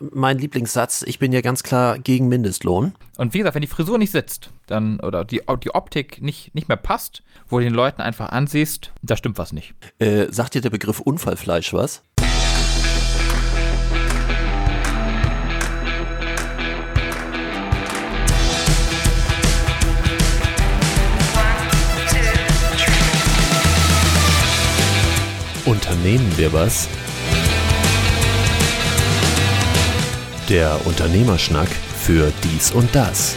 Mein Lieblingssatz, ich bin ja ganz klar gegen Mindestlohn. Und wie gesagt, wenn die Frisur nicht sitzt, dann oder die, die Optik nicht, nicht mehr passt, wo du den Leuten einfach ansiehst, da stimmt was nicht. Äh, sagt dir der Begriff Unfallfleisch was? Unternehmen wir was? Der Unternehmerschnack für dies und das.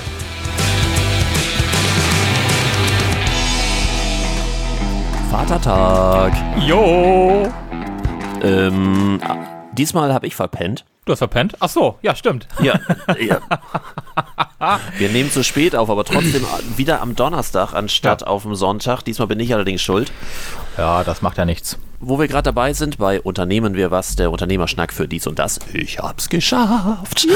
Vatertag. Jo! Ähm, diesmal habe ich verpennt. Du hast verpennt? Ach so, ja, stimmt. Ja, ja. Wir nehmen zu spät auf, aber trotzdem wieder am Donnerstag anstatt Ja. auf dem Sonntag. Diesmal bin ich allerdings schuld. Ja, das macht ja nichts. Wo wir gerade dabei sind, bei Unternehmen wir was, der Unternehmerschnack für dies und das. Ich hab's geschafft.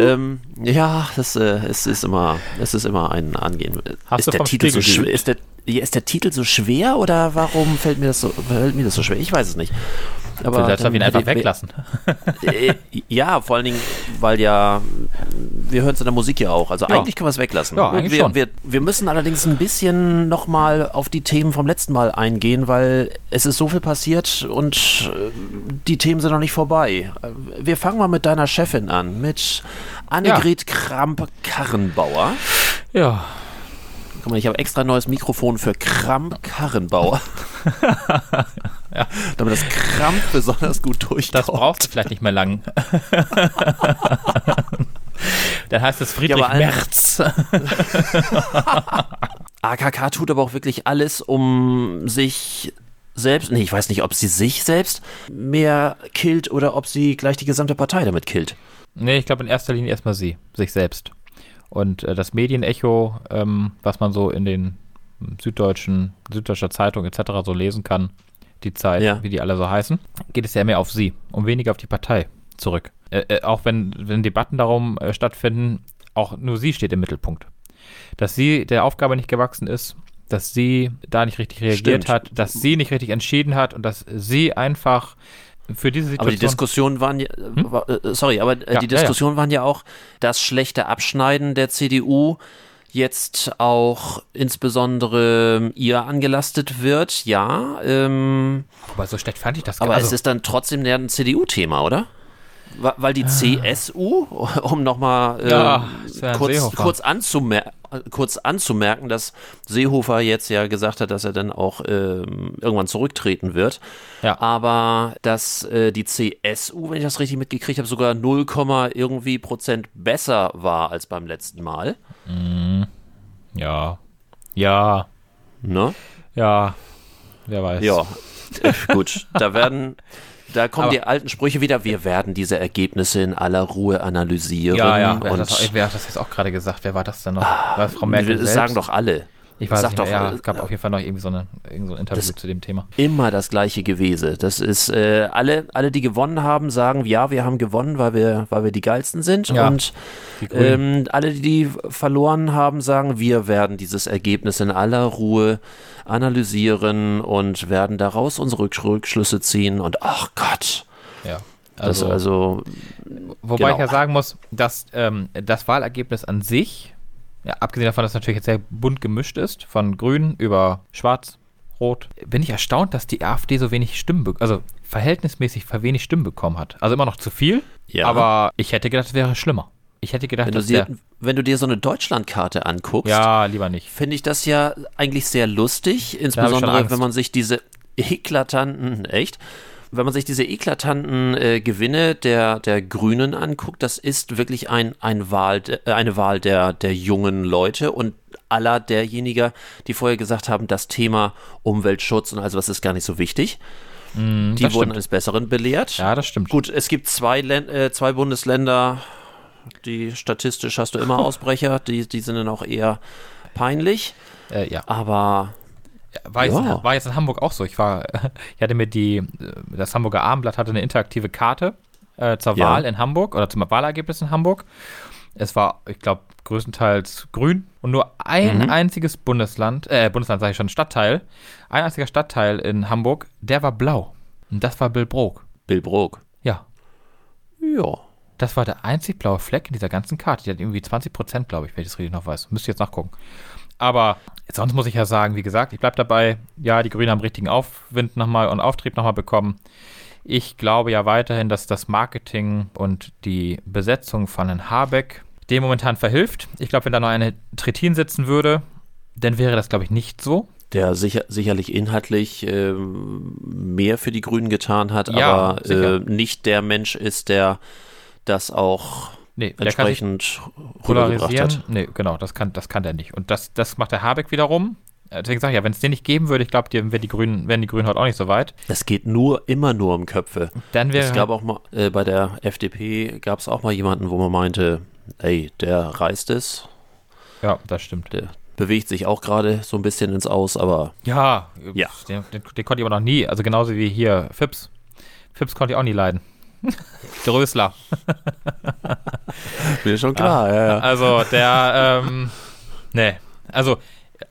Ähm, ja, das, äh, es ist immer, es ist immer ein Angehen. Hast ist der Titel so Spiegel? Ist der, ist der Titel so schwer oder warum fällt mir das so, fällt mir das so schwer? Ich weiß es nicht. Aber Vielleicht wir ihn einfach hätte ich- weglassen. Äh, ja, vor allen Dingen, weil ja, wir hören es in der Musik ja auch. Also Ja. eigentlich können wir es weglassen. Ja, eigentlich wir, schon. Wir, wir müssen allerdings ein bisschen nochmal auf die Themen vom letzten Mal eingehen, weil es ist so viel passiert und äh, die Themen sind noch nicht vorbei. Äh, Wir fangen mal mit deiner Chefin an, mit Annegret Kramp-Karrenbauer. Ja. Guck mal, ich habe extra ein neues Mikrofon für Kramp-Karrenbauer. Damit das Kramp besonders gut durchkommt. Das brauchst du vielleicht nicht mehr lang. Dann heißt es Friedrich Ja, Merz. AKK tut aber auch wirklich alles, um sich selbst, nee, ich weiß nicht, ob sie sich selbst mehr killt oder ob sie gleich die gesamte Partei damit killt. Nee, ich glaube in erster Linie erstmal sie, sich selbst. Und äh, das Medienecho, ähm, was man so in den süddeutschen, süddeutscher Zeitung etc. so lesen kann, die Zeit, Ja. wie die alle so heißen, geht es ja mehr auf sie und weniger auf die Partei zurück. Äh, äh, auch wenn, wenn Debatten darum äh, stattfinden, auch nur sie steht im Mittelpunkt. Dass sie der Aufgabe nicht gewachsen ist, dass sie da nicht richtig reagiert Stimmt. hat, dass sie nicht richtig entschieden hat und dass sie einfach für diese Situation. Aber die Diskussionen waren ja, war, äh, sorry, aber äh, Hm? Ja, die ja, ja. Diskussionen waren ja auch, das schlechte Abschneiden der CDU jetzt auch insbesondere ihr angelastet wird, ja. Ähm, aber so schlecht fand ich das aber also, es ist dann trotzdem ja ein CDU-Thema, oder? Weil die CSU, um nochmal äh, Ja, kurz, kurz, anzumer kurz anzumerken, dass Seehofer jetzt ja gesagt hat, dass er dann auch ähm, irgendwann zurücktreten wird. Ja. Aber dass äh, die CSU, wenn ich das richtig mitgekriegt habe, sogar 0, irgendwie Prozent besser war als beim letzten Mal. Ja. Ja. Ne? Ja. Wer weiß. Ja, äh, gut. Da werden, da kommen Aber- die alten Sprüche wieder. Wir werden diese Ergebnisse in aller Ruhe analysieren. Ja, ja. Wer, und hat das, wer hat das jetzt auch gerade gesagt? Wer war das denn noch? das Frau Merkel das selbst? sagen doch alle. Ich weiß Sag nicht doch, mehr. Ja, äh, es gab auf jeden Fall noch irgendwie so, eine, so ein Interview zu dem Thema. Immer das gleiche Gewese. Das ist äh, alle, alle, die gewonnen haben, sagen, ja, wir haben gewonnen, weil wir, weil wir die geilsten sind. Ja, Und die ähm, alle, die verloren haben, sagen, wir werden dieses Ergebnis in aller Ruhe analysieren und werden daraus unsere Rück- Rückschlüsse ziehen. Und ach Gott, Ja. das Also, also wobei genau. ich ja sagen muss, dass ähm, das Wahlergebnis an sich, ja, abgesehen davon, dass es natürlich jetzt sehr bunt gemischt ist, von grün über schwarz, rot, bin ich erstaunt, dass die AfD so wenig Stimmen, also verhältnismäßig wenig Stimmen bekommen hat. Also immer noch zu viel, Ja. aber ich hätte gedacht, es wäre schlimmer. Ich hätte gedacht, wenn du, dir, wenn du dir so eine Deutschlandkarte anguckst, ja, lieber nicht. finde ich das ja eigentlich sehr lustig, insbesondere wenn man sich diese eklatanten, echt, wenn man sich diese eklatanten äh, Gewinne der, der Grünen anguckt, das ist wirklich ein, ein Wahl, äh, eine Wahl der, der jungen Leute und aller derjenigen, die vorher gesagt haben, das Thema Umweltschutz und also was ist gar nicht so wichtig. die Mm, das wurden stimmt. eines Besseren belehrt. Ja, das stimmt. Gut, es gibt zwei, Län äh, zwei Bundesländer, die statistisch hast du immer Ausbrecher, die, die sind dann auch eher peinlich, Äh, ja. aber War jetzt, Ja. war jetzt in Hamburg auch so. Ich war, ich hatte mir die, das Hamburger Abendblatt hatte eine interaktive Karte äh, zur Ja. Wahl in Hamburg oder zum Wahlergebnis in Hamburg. Es war, ich glaube, größtenteils grün und nur ein Mhm. einziges Bundesland, äh, Bundesland sage ich schon, Stadtteil, ein einziger Stadtteil in Hamburg, der war blau. Und das war Billbrook. Bill Brok. Ja. Ja. Das war der einzig blaue Fleck in dieser ganzen Karte. Die hat irgendwie 20 Prozent, glaube ich, wenn ich das richtig noch weiß. Müsste jetzt nachgucken. Aber sonst muss ich ja sagen, wie gesagt, ich bleibe dabei. Ja, die Grünen haben richtigen Aufwind nochmal und Auftrieb nochmal bekommen. Ich glaube ja weiterhin, dass das Marketing und die Besetzung von Herrn Habeck dem momentan verhilft. Ich glaube, wenn da noch eine Trittin sitzen würde, dann wäre das, glaube ich, nicht so. Der sicher, sicherlich inhaltlich äh, mehr für die Grünen getan hat, Ja, aber äh, nicht der Mensch ist, der das auch Nee, entsprechend rübergebracht hat. Nee, genau, das kann, das kann der nicht. Und das, das macht der Habeck wiederum. Deswegen sage ich ja, wenn es den nicht geben würde, ich glaube, die, wären die Grünen, wären die Grünen heute auch nicht so weit. Es geht nur, immer nur um Köpfe. Dann wäre Es gab auch mal, äh, bei der FDP gab es auch mal jemanden, wo man meinte, ey, der reißt es, ja, das stimmt. der bewegt sich auch gerade so ein bisschen ins Aus, aber Ja, Ja. Den, den, den konnte ich aber noch nie. Also genauso wie hier Fips. Fips konnte ich auch nie leiden. Drösler. mir schon klar, ja, ja. Also der, ähm, nee. Also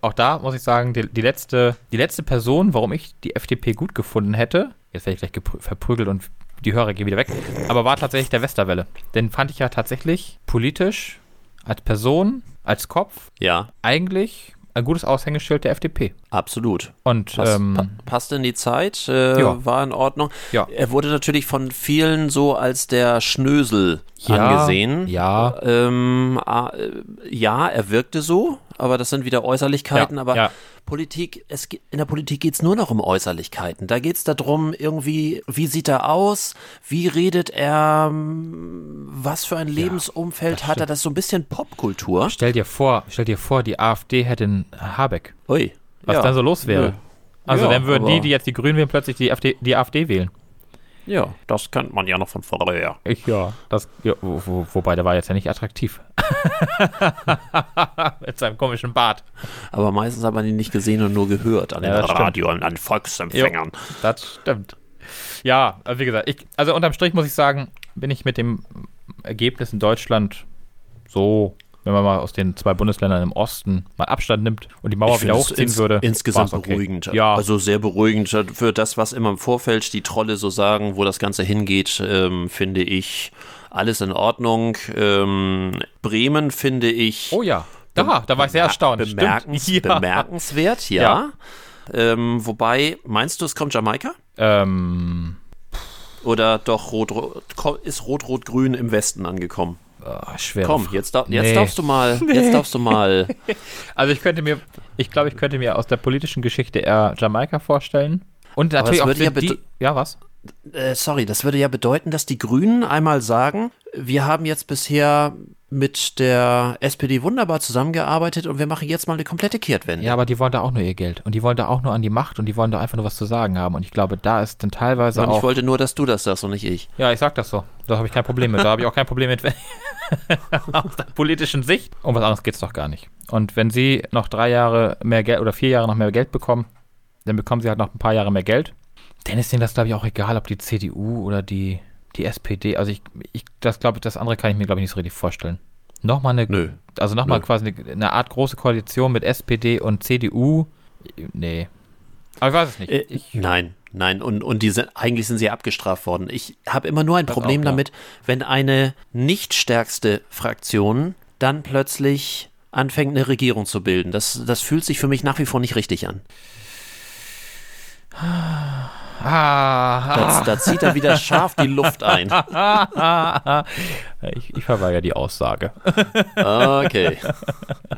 auch da muss ich sagen, die, die, letzte, die letzte Person, warum ich die FDP gut gefunden hätte, jetzt werde ich gleich verprügelt und die Hörer gehen wieder weg, aber war tatsächlich der Westerwelle. Den fand ich ja tatsächlich politisch, als Person, als Kopf, Ja, eigentlich ein gutes Aushängeschild der FDP. Absolut. Und Pass, ähm, pa passte in die Zeit, äh, ja. war in Ordnung. Ja. Er wurde natürlich von vielen so als der Schnösel Ja, angesehen. ja. Ähm, äh, ja, er wirkte so, aber das sind wieder Äußerlichkeiten. Ja, aber. Politik, es, in der Politik geht es nur noch um Äußerlichkeiten. Da geht es darum, irgendwie, wie sieht er aus, wie redet er, was für ein Lebensumfeld hat er. Das ist so ein bisschen Popkultur. Stell dir vor, stell dir vor, die AfD hätte einen Habeck. Ui. Was ja. dann so los wäre. Nö. Also Ja, dann würden die, die jetzt die Grünen wählen, plötzlich die AfD, die AfD wählen. Ja, das kennt man ja noch von vorher. Ich, ja. Das, ja wo, wo, wobei, der war jetzt ja nicht attraktiv. Mit seinem komischen Bart. Aber meistens hat man ihn nicht gesehen und nur gehört an Ja, den. Radio und an Volksempfängern. Das stimmt. Ja, wie gesagt, ich, also unterm Strich muss ich sagen, bin ich mit dem Ergebnis in Deutschland so, wenn man mal aus den zwei Bundesländern im Osten mal Abstand nimmt und die Mauer Ich wieder hochziehen ins, würde. Insgesamt okay. beruhigend. Ja, Also sehr beruhigend für das, was immer im Vorfeld die Trolle so sagen, wo das Ganze hingeht, ähm, finde ich alles in Ordnung. Ähm, Bremen finde ich oh ja, da, da war ich sehr erstaunt. Bemerkens, Ja. bemerkenswert, ja. Ähm, wobei, meinst du, es kommt Jamaika? Ähm, Oder doch Rot, Rot, ist Rot-Rot-Grün im Westen angekommen? Ah, schwer. Komm, jetzt, dar- jetzt Nee. darfst du mal, jetzt darfst du mal. Also ich könnte mir, ich glaube, ich könnte mir aus der politischen Geschichte eher Jamaika vorstellen. Und natürlich auch ja die, ja was? Äh, sorry, das würde ja bedeuten, dass die Grünen einmal sagen, wir haben jetzt bisher mit der SPD wunderbar zusammengearbeitet und wir machen jetzt mal eine komplette Kehrtwende. Ja, aber die wollen da auch nur ihr Geld und die wollen da auch nur an die Macht und die wollen da einfach nur was zu sagen haben und ich glaube, da ist dann teilweise und auch ich wollte nur, dass du das sagst und nicht ich. Ja, ich sag das so. Da habe ich kein Problem mit. Da habe ich auch kein Problem mit, aus der politischen Sicht. Um was anderes geht's doch gar nicht. Und wenn sie noch drei Jahre mehr Geld oder vier Jahre noch mehr Geld bekommen, dann bekommen sie halt noch ein paar Jahre mehr Geld. Dann ist denen das, glaube ich, auch egal, ob die CDU oder die, die SPD. Also ich, ich das glaube ich, das andere kann ich mir, glaube ich, nicht so richtig vorstellen. Nochmal eine, Nö. also nochmal quasi eine, eine Art große Koalition mit SPD und CDU. Nee. Aber ich weiß es nicht. Äh, ich, nein, nein. Und, und die sind, eigentlich sind sie abgestraft worden. Ich habe immer nur ein Das Problem auch, ja. damit, wenn eine nicht stärkste Fraktion dann plötzlich anfängt, eine Regierung zu bilden. Das, das fühlt sich für mich nach wie vor nicht richtig an. ah, Da, da zieht er wieder scharf die Luft ein. ich, ich verweigere die Aussage. Okay.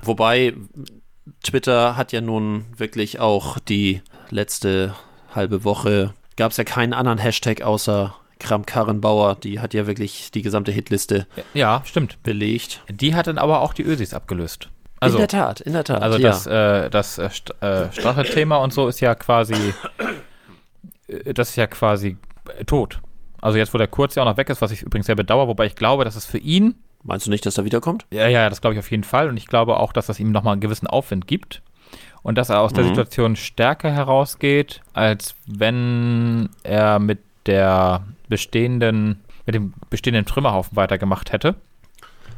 Wobei Twitter hat ja nun wirklich auch die letzte halbe Woche gab es ja keinen anderen Hashtag außer Kram-Karrenbauer. Die hat ja wirklich die gesamte Hitliste Ja, stimmt. belegt. Die hat dann aber auch die Ösis abgelöst. Also, in der Tat, in der Tat. also ja. das, äh, das äh, St äh, und so ist ja quasi, das ist ja quasi äh, tot. Also jetzt, wo der Kurz ja auch noch weg ist, was ich übrigens sehr bedauere, wobei ich glaube, dass es für ihn, Meinst du nicht, dass er wiederkommt? ja, ja, das glaube ich auf jeden Fall und ich glaube auch, dass das ihm nochmal einen gewissen Aufwind gibt und dass er aus der Mhm. Situation stärker herausgeht, als wenn er mit der bestehenden, mit dem bestehenden Trümmerhaufen weitergemacht hätte.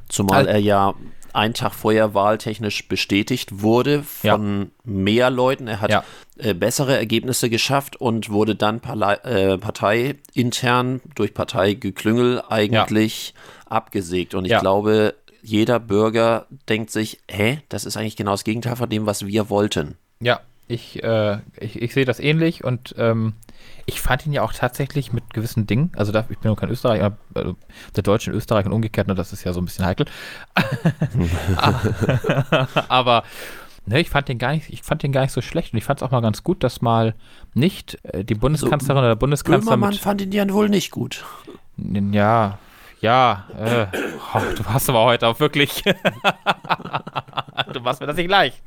Zumal Also- er ja einen Tag vorher wahltechnisch bestätigt wurde von ja. mehr Leuten. Er hat ja. äh, bessere Ergebnisse geschafft und wurde dann äh, parteiintern durch Parteigeklüngel eigentlich ja. abgesägt. Und ich glaube, jeder Bürger denkt sich, hä, das ist eigentlich genau das Gegenteil von dem, was wir wollten. Ja, ich, äh, ich, ich sehe das ähnlich und ähm, ich fand ihn ja auch tatsächlich mit gewissen Dingen, also da, ich bin nur kein Österreicher, also der Deutsche in Österreich und umgekehrt, ne, das ist ja so ein bisschen heikel. Aber ne, ich fand den gar nicht, ich fand den gar nicht so schlecht und ich fand es auch mal ganz gut, dass mal nicht äh, die Bundeskanzlerin so, oder der Bundeskanzler. Böhmermann fand ihn ja wohl nicht gut. Ja, ja, äh, oh, du hast aber heute auch wirklich. du machst mir das nicht leicht.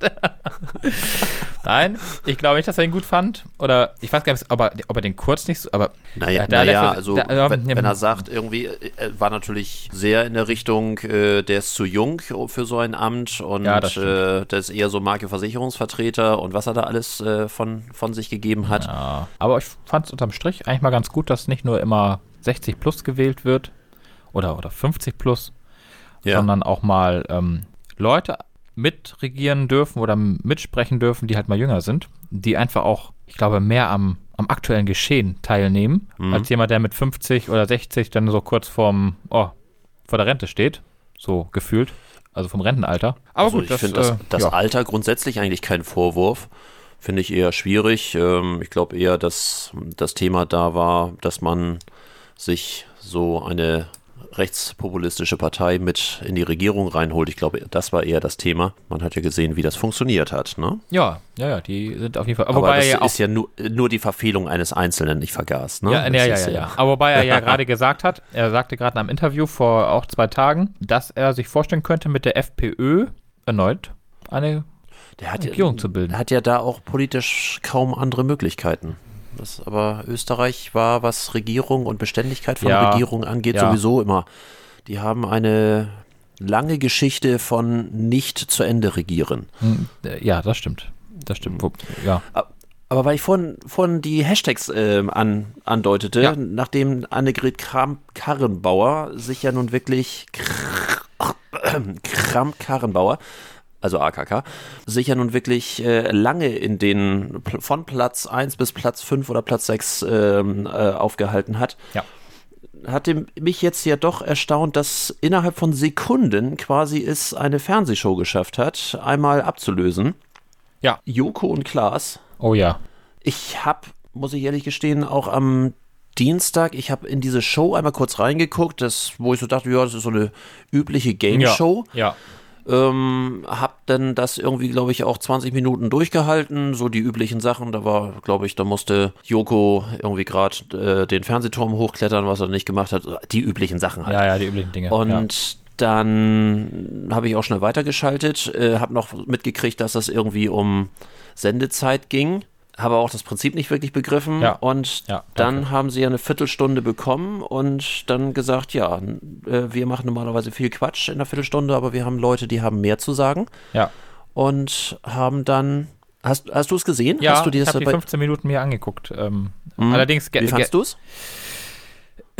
Nein, ich glaube nicht, dass er ihn gut fand. Oder ich weiß gar nicht, ob er, ob er den kurz nicht so. Aber naja, äh, naja also da, wenn, wenn, er sagt, irgendwie äh, war natürlich sehr in der Richtung, äh, der ist zu jung für so ein Amt und ja, das, äh, das, ist eher so Marke-Versicherungsvertreter und was er da alles äh, von, von sich gegeben hat. Ja, aber ich fand es unterm Strich eigentlich mal ganz gut, dass nicht nur immer 60 plus gewählt wird, oder, oder 50 plus, ja. sondern auch mal ähm, Leute mitregieren dürfen oder mitsprechen dürfen, die halt mal jünger sind, die einfach auch, ich glaube, mehr am, am aktuellen Geschehen teilnehmen, mhm. als jemand, der mit 50 oder 60 dann so kurz vorm, oh, vor der Rente steht, so gefühlt, also vom Rentenalter. Aber also gut, ich finde das, äh, das ja. Alter grundsätzlich eigentlich kein Vorwurf. Finde ich eher schwierig. Ähm, ich glaube eher, dass das Thema da war, dass man sich so eine rechtspopulistische Partei mit in die Regierung reinholt. Ich glaube, das war eher das Thema. Man hat ja gesehen, wie das funktioniert hat. Ne? Ja, ja, ja, die sind auf jeden Fall. Aber wobei das ja ist ja nur, nur die Verfehlung eines Einzelnen, ich vergaß. Ne? Ja, ja, ja, ja, ja. Aber wobei er ja gerade gesagt hat, er sagte gerade in einem Interview vor auch zwei Tagen, dass er sich vorstellen könnte, mit der FPÖ erneut eine Regierung ja, zu bilden. Er hat ja da auch politisch kaum andere Möglichkeiten. Das, aber Österreich war, was Regierung und Beständigkeit von ja, Regierung angeht, ja. sowieso immer. Die haben eine lange Geschichte von nicht zu Ende regieren. Hm, äh, ja, das stimmt. Das stimmt. Ja. Aber weil ich vorhin, vorhin die Hashtags äh, an, andeutete, ja. nachdem Annegret Kramp-Karrenbauer sich ja nun wirklich Kramp-Karrenbauer also AKK, sich ja nun wirklich äh, lange in den von Platz 1 bis Platz 5 oder Platz 6 ähm, äh, aufgehalten hat. Ja. Hatte mich jetzt ja doch erstaunt, dass innerhalb von Sekunden quasi es eine Fernsehshow geschafft hat, einmal abzulösen. Ja. Joko und Klaas. Oh ja. Ich habe, muss ich ehrlich gestehen, auch am Dienstag, ich habe in diese Show einmal kurz reingeguckt, das, wo ich so dachte, ja, das ist so eine übliche Game Show. Ja. ja. Ähm, hab dann das irgendwie, glaube ich, auch 20 Minuten durchgehalten, so die üblichen Sachen. Da war, glaube ich, da musste Joko irgendwie gerade äh, den Fernsehturm hochklettern, was er nicht gemacht hat. Die üblichen Sachen halt. Ja, ja, die üblichen Dinge. Und ja. dann habe ich auch schnell weitergeschaltet, äh, habe noch mitgekriegt, dass das irgendwie um Sendezeit ging habe auch das Prinzip nicht wirklich begriffen. Ja. Und ja, dann haben sie ja eine Viertelstunde bekommen und dann gesagt, ja, äh, wir machen normalerweise viel Quatsch in einer Viertelstunde, aber wir haben Leute, die haben mehr zu sagen. Ja. Und haben dann. Hast, hast du es gesehen? Ja, hast du dir ich habe die 15 Minuten mir angeguckt. Ähm, mhm. Allerdings. Wie fandst du es?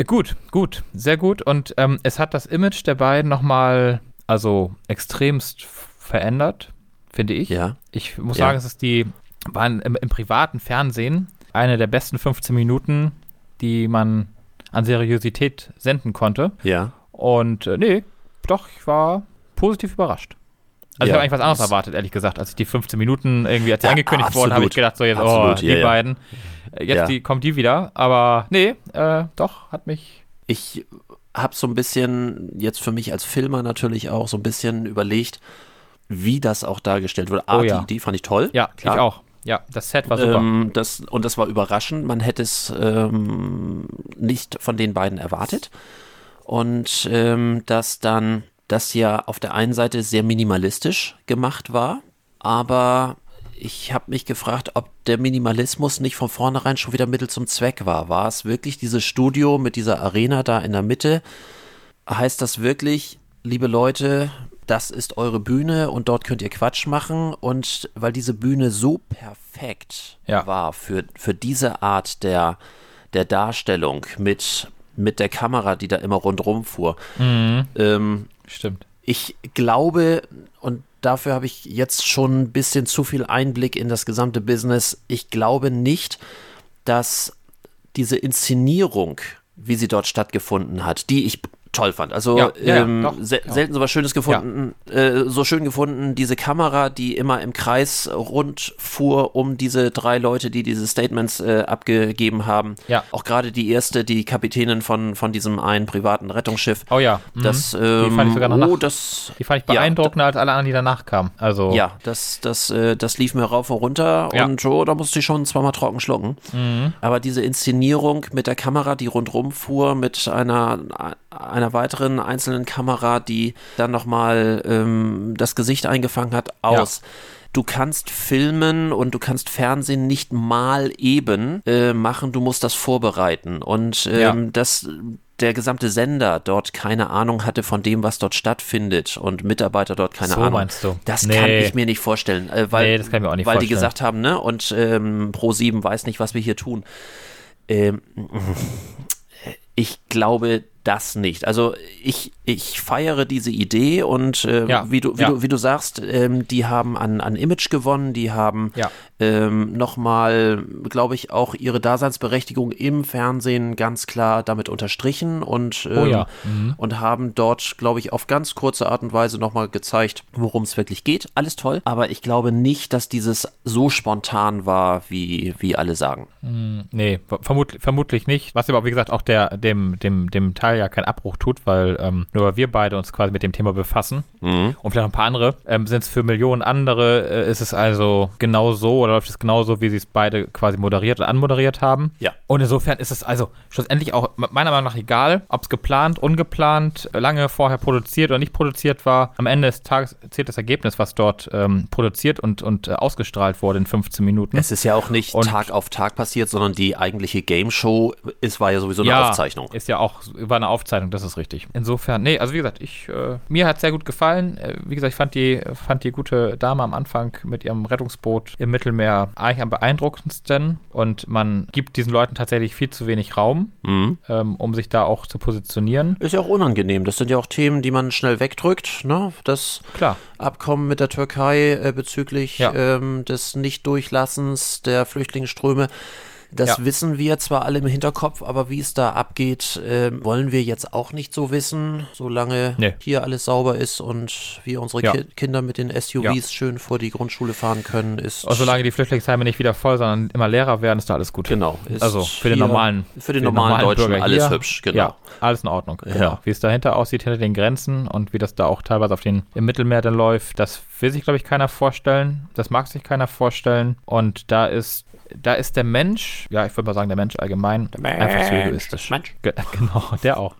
Gut, gut, sehr gut. Und ähm, es hat das Image der beiden nochmal, also extremst verändert, finde ich. Ja. Ich muss ja. sagen, es ist die waren im, im privaten Fernsehen eine der besten 15 Minuten, die man an Seriosität senden konnte. Ja. Und äh, nee, doch, ich war positiv überrascht. Also ja, ich habe eigentlich was anderes erwartet, ehrlich gesagt. Als ich die 15 Minuten irgendwie, als sie ja, angekündigt absolut. wurden, habe ich gedacht, so jetzt, oh, absolut, oh, die ja, beiden. Äh, jetzt die, kommt die wieder. Aber nee, äh, doch, hat mich. Ich habe so ein bisschen, jetzt für mich als Filmer natürlich auch, so ein bisschen überlegt, wie das auch dargestellt wurde. Ah, oh, die Idee fand ich toll. Ja, klar. ich auch. Ja, das Set war super. Ähm, das, und das war überraschend. Man hätte es ähm, nicht von den beiden erwartet. Und ähm, dass dann das ja auf der einen Seite sehr minimalistisch gemacht war, aber ich habe mich gefragt, ob der Minimalismus nicht von vornherein schon wieder Mittel zum Zweck war. War es wirklich dieses Studio mit dieser Arena da in der Mitte? Heißt das wirklich, liebe Leute, das ist eure Bühne und dort könnt ihr Quatsch machen. Und weil diese Bühne so perfekt ja. war für, für diese Art der, der Darstellung mit, mit der Kamera, die da immer rundrum fuhr. Mhm. Ähm, Stimmt. ich glaube, und dafür habe ich jetzt schon ein bisschen zu viel Einblick in das gesamte Business, ich glaube nicht, dass diese Inszenierung, wie sie dort stattgefunden hat, die ich toll fand. Also Ja, ähm, doch, se ja. selten so was Schönes gefunden, äh, so schön gefunden, diese Kamera, die immer im Kreis rund fuhr um diese drei Leute, die diese Statements äh, abgegeben haben. Ja. Auch gerade die erste, die Kapitänin von, von diesem einen privaten Rettungsschiff. Oh ja. mhm. Das, ähm, die fand ich sogar noch oh, das, die fand ich beeindruckender als alle anderen, die danach kamen. Also ja, das, das, äh, das lief mir rauf und runter und oh, da musste ich schon zweimal trocken schlucken. Mhm. Aber diese Inszenierung mit der Kamera, die rundrum fuhr, mit einer, einer weiteren einzelnen Kamera, die dann nochmal ähm, das Gesicht eingefangen hat, aus. Du kannst filmen und du kannst Fernsehen nicht mal eben äh, machen, du musst das vorbereiten. Und ähm, Ja. das der gesamte Sender dort keine Ahnung hatte von dem, was dort stattfindet und Mitarbeiter dort keine So Ahnung. meinst du? Das Nee. kann ich mir nicht vorstellen, äh, weil, Nee, das kann ich mir auch nicht weil die vorstellen. gesagt haben, ne, und ähm, Pro7 weiß nicht, was wir hier tun. Ähm, ich glaube das nicht. Also ich, ich feiere diese Idee und ähm, Ja, wie, du, wie, ja. du, wie du sagst, ähm, die haben an, an Image gewonnen, die haben Ja. ähm, nochmal, glaube ich, auch ihre Daseinsberechtigung im Fernsehen ganz klar damit unterstrichen und, ähm, Oh ja. Mhm. und haben dort, glaube ich, auf ganz kurze Art und Weise nochmal gezeigt, worum es wirklich geht. Alles toll, aber ich glaube nicht, dass dieses so spontan war, wie, wie alle sagen. Nee, vermut, vermutlich nicht. Was aber, wie gesagt, auch der, dem, dem, dem Teil ja keinen Abbruch tut, weil ähm, nur weil wir beide uns quasi mit dem Thema befassen und vielleicht noch ein paar andere, ähm, sind es für Millionen andere, äh, ist es also genau so oder läuft es genauso, wie sie es beide quasi moderiert und anmoderiert haben. Ja. Und insofern ist es also schlussendlich auch meiner Meinung nach egal, ob es geplant, ungeplant, lange vorher produziert oder nicht produziert war. Am Ende des Tages zählt das Ergebnis, was dort ähm, produziert und, und äh, ausgestrahlt wurde in 15 Minuten. Es ist ja auch nicht Und- Tag auf Tag passiert, sondern die eigentliche Game Show ist, war ja sowieso eine Aufzeichnung. Ist ja auch, war eine Aufzeichnung, das ist richtig. Insofern, nee, also wie gesagt, ich, äh, mir hat es sehr gut gefallen. Äh, wie gesagt, ich fand die, fand die gute Dame am Anfang mit ihrem Rettungsboot im Mittelmeer eigentlich am beeindruckendsten und man gibt diesen Leuten tatsächlich viel zu wenig Raum, Mhm. ähm, um sich da auch zu positionieren. Ist ja auch unangenehm. Das sind ja auch Themen, die man schnell wegdrückt. Ne? Das Klar. Abkommen mit der Türkei äh, bezüglich Ja. ähm, des Nichtdurchlassens der Flüchtlingsströme. Das Ja. wissen wir zwar alle im Hinterkopf, aber wie es da abgeht, ähm, wollen wir jetzt auch nicht so wissen, solange Nee. hier alles sauber ist und wir unsere Ja. Ki Kinder mit den SUVs Ja. schön vor die Grundschule fahren können, ist Und solange die Flüchtlingsheime nicht wieder voll, sondern immer leerer werden, ist da alles gut. genau ist Also für den normalen, für den normalen Deutschen Bürger alles hier, hübsch, genau. Ja, alles in Ordnung. Genau. Ja. Wie es dahinter aussieht, hinter den Grenzen und wie das da auch teilweise auf den, im Mittelmeer dann läuft, das will sich, glaube ich, keiner vorstellen. Das mag sich keiner vorstellen. Und da ist, da ist der Mensch, ja, ich würde mal sagen, der Mensch allgemein, einfach zu egoistisch. Mensch. Ge genau, der auch.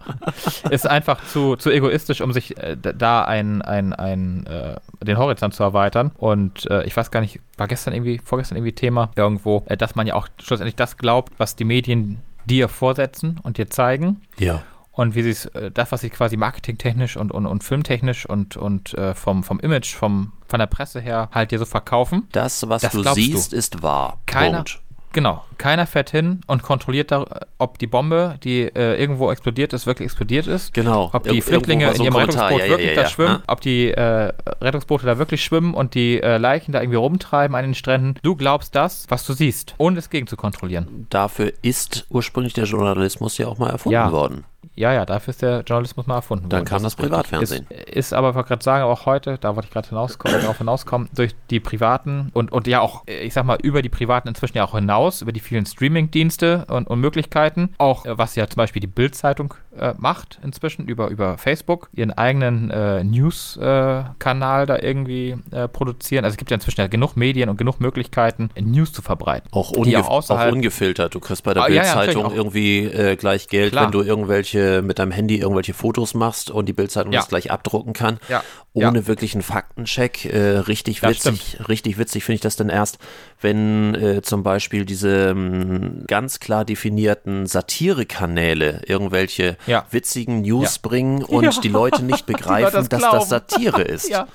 ist einfach zu, zu egoistisch, um sich äh, da ein, ein, ein, äh, den Horizont zu erweitern. Und äh, ich weiß gar nicht, war gestern irgendwie, vorgestern irgendwie Thema irgendwo, äh, dass man ja auch schlussendlich das glaubt, was die Medien dir vorsetzen und dir zeigen. Ja. Und wie sie es, äh, das, was sie quasi marketingtechnisch und, und, und filmtechnisch und, und äh, vom, vom Image, vom, von der Presse her halt dir so verkaufen. Das, was Das du glaubst du. siehst, ist wahr. Keiner, Punkt. genau, keiner fährt hin und kontrolliert, da, ob die Bombe, die äh, irgendwo explodiert ist, wirklich explodiert ist. Genau. Ob die Irg- Flüchtlinge so in ihrem Kommentar. Rettungsboot Ja, wirklich ja, da ja. schwimmen, Ne? ob die äh, Rettungsboote da wirklich schwimmen und die äh, Leichen da irgendwie rumtreiben an den Stränden. Du glaubst das, was du siehst, ohne es gegen zu kontrollieren. Dafür ist ursprünglich der Journalismus ja auch mal erfunden worden. Ja, ja, dafür ist der Journalismus mal erfunden Dann worden. kam das richtig. Privatfernsehen. Ist, ist aber, ich wollte gerade sagen, auch heute, da wollte ich gerade hinauskommen, darauf hinauskommen, durch die privaten und, und ja auch, äh, ich sag mal, über die privaten inzwischen ja auch hinaus, über die vielen Streaming-Dienste und, und Möglichkeiten, auch äh, was ja zum Beispiel die Bild-Zeitung äh, macht inzwischen über, über Facebook, ihren eigenen äh, News-Kanal da irgendwie äh, produzieren. Also es gibt ja inzwischen ja genug Medien und genug Möglichkeiten, News zu verbreiten. Auch, die unge auch auch ungefiltert. Du kriegst bei der Ah, ja, ja, Bildzeitung natürlich auch. irgendwie äh, gleich Geld, Klar. wenn du irgendwelche mit deinem Handy irgendwelche Fotos machst und die Bildzeitung Ja. das gleich abdrucken kann. Ja. Ohne Ja. wirklich einen Faktencheck. Äh, richtig witzig. Richtig witzig finde ich das denn erst, wenn zum Beispiel diese ähm, ganz klar definierten Satirekanäle irgendwelche Ja. witzigen News Ja. bringen und Ja. die Leute nicht begreifen, das dass glauben. das Satire ist. Ja,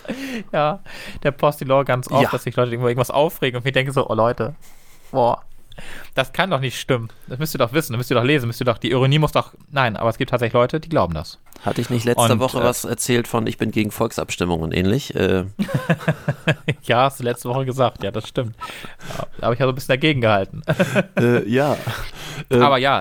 ja. Der Postilor ganz oft, dass sich Leute irgendwo irgendwas aufregen und ich denke so, oh Leute, boah, Das kann doch nicht stimmen. Das müsst ihr doch wissen, das müsst ihr doch lesen, müsst ihr doch, die Ironie muss doch, nein, aber es gibt tatsächlich Leute, die glauben das. Hatte ich nicht letzte Und, Woche äh, was erzählt von, ich bin gegen Volksabstimmungen und ähnlich? Äh, ja, hast du letzte Woche gesagt, ja, das stimmt. Da habe ich ja so ein bisschen dagegen gehalten. äh, ja. Ähm, aber ja,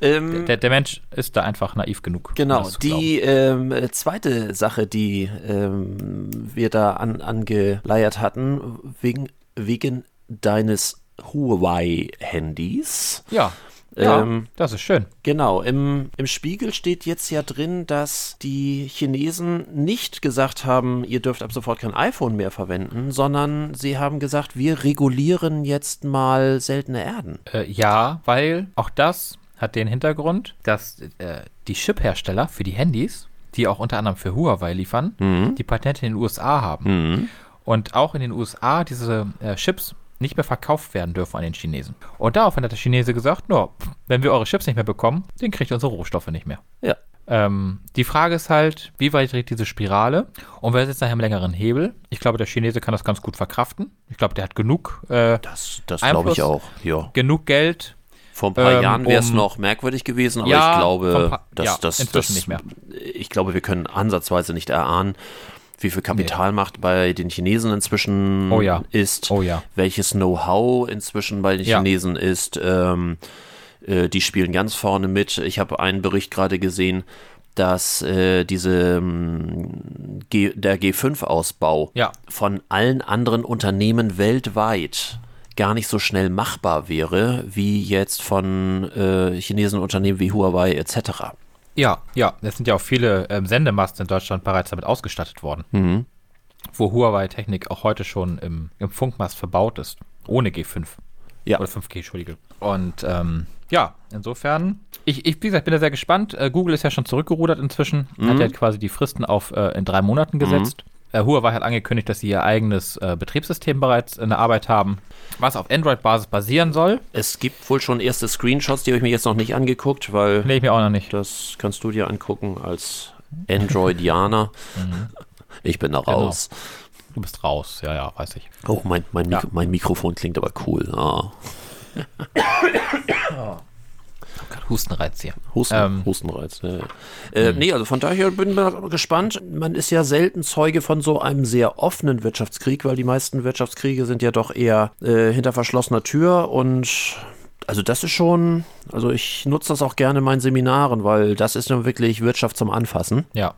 äh, ähm, der, der Mensch ist da einfach naiv genug. Genau, die ähm, äh, zweite Sache, die ähm, wir da an, angeleiert hatten, wegen, wegen deines Huawei-Handys. Ja, ja Ähm, das ist schön. Genau, im, im Spiegel steht jetzt ja drin, dass die Chinesen nicht gesagt haben, ihr dürft ab sofort kein iPhone mehr verwenden, sondern sie haben gesagt, wir regulieren jetzt mal seltene Erden. Äh, ja, weil auch das hat den Hintergrund, dass äh, die Chip-Hersteller für die Handys, die auch unter anderem für Huawei liefern, Mhm. die Patente in den USA haben. Mhm. Und auch in den USA diese äh, Chips nicht mehr verkauft werden dürfen an den Chinesen. Und daraufhin hat der Chinese gesagt, no, wenn wir eure Chips nicht mehr bekommen, dann kriegt ihr unsere Rohstoffe nicht mehr. Ja. Ähm, die Frage ist halt, wie weit dreht diese Spirale und wer sitzt nachher im längeren Hebel? Ich glaube, der Chinese kann das ganz gut verkraften. Ich glaube, der hat genug, äh, Das, das glaube ich auch. Ja. genug Geld. Vor ein paar Ähm, Jahren wäre es um- noch merkwürdig gewesen, aber Ja, ich glaube, paar- dass ja, das, das nicht mehr. ich glaube, wir können ansatzweise nicht erahnen, wie viel Kapitalmacht bei den Chinesen inzwischen Oh ja. ist, Oh ja. welches Know-how inzwischen bei den Ja. Chinesen ist. Ähm, äh, die spielen ganz vorne mit. Ich habe einen Bericht gerade gesehen, dass äh, diese ähm, G, der G5-Ausbau Ja. von allen anderen Unternehmen weltweit gar nicht so schnell machbar wäre, wie jetzt von äh, chinesischen Unternehmen wie Huawei etc. Ja, ja, es sind ja auch viele ähm, Sendemasten in Deutschland bereits damit ausgestattet worden, wo Huawei-Technik auch heute schon im, im Funkmast verbaut ist, ohne G5. Ja. Oder 5G, Entschuldige. Und ähm, ja, insofern, ich, ich, wie gesagt, bin da sehr gespannt. Äh, Google ist ja schon zurückgerudert inzwischen, hat ja quasi die Fristen auf äh, in drei Monaten gesetzt. Äh, Huawei hat angekündigt, dass sie ihr eigenes äh, Betriebssystem bereits in der Arbeit haben, was auf Android-Basis basieren soll. Es gibt wohl schon erste Screenshots, die habe ich mir jetzt noch nicht angeguckt, weil Nee, ich mir auch noch nicht. das kannst du dir angucken als Androidianer. Ich bin da raus. Du bist raus, ja, ja, weiß ich. Oh, mein, mein, Ja. Mikro, mein Mikrofon klingt aber cool. Ah. Hustenreiz hier. Husten, Ähm. Hustenreiz. Ja. Äh, Nee, also von daher bin ich gespannt. Man ist ja selten Zeuge von so einem sehr offenen Wirtschaftskrieg, weil die meisten Wirtschaftskriege sind ja doch eher äh, hinter verschlossener Tür und also das ist schon, also ich nutze das auch gerne in meinen Seminaren, weil das ist nun wirklich Wirtschaft zum Anfassen. Ja,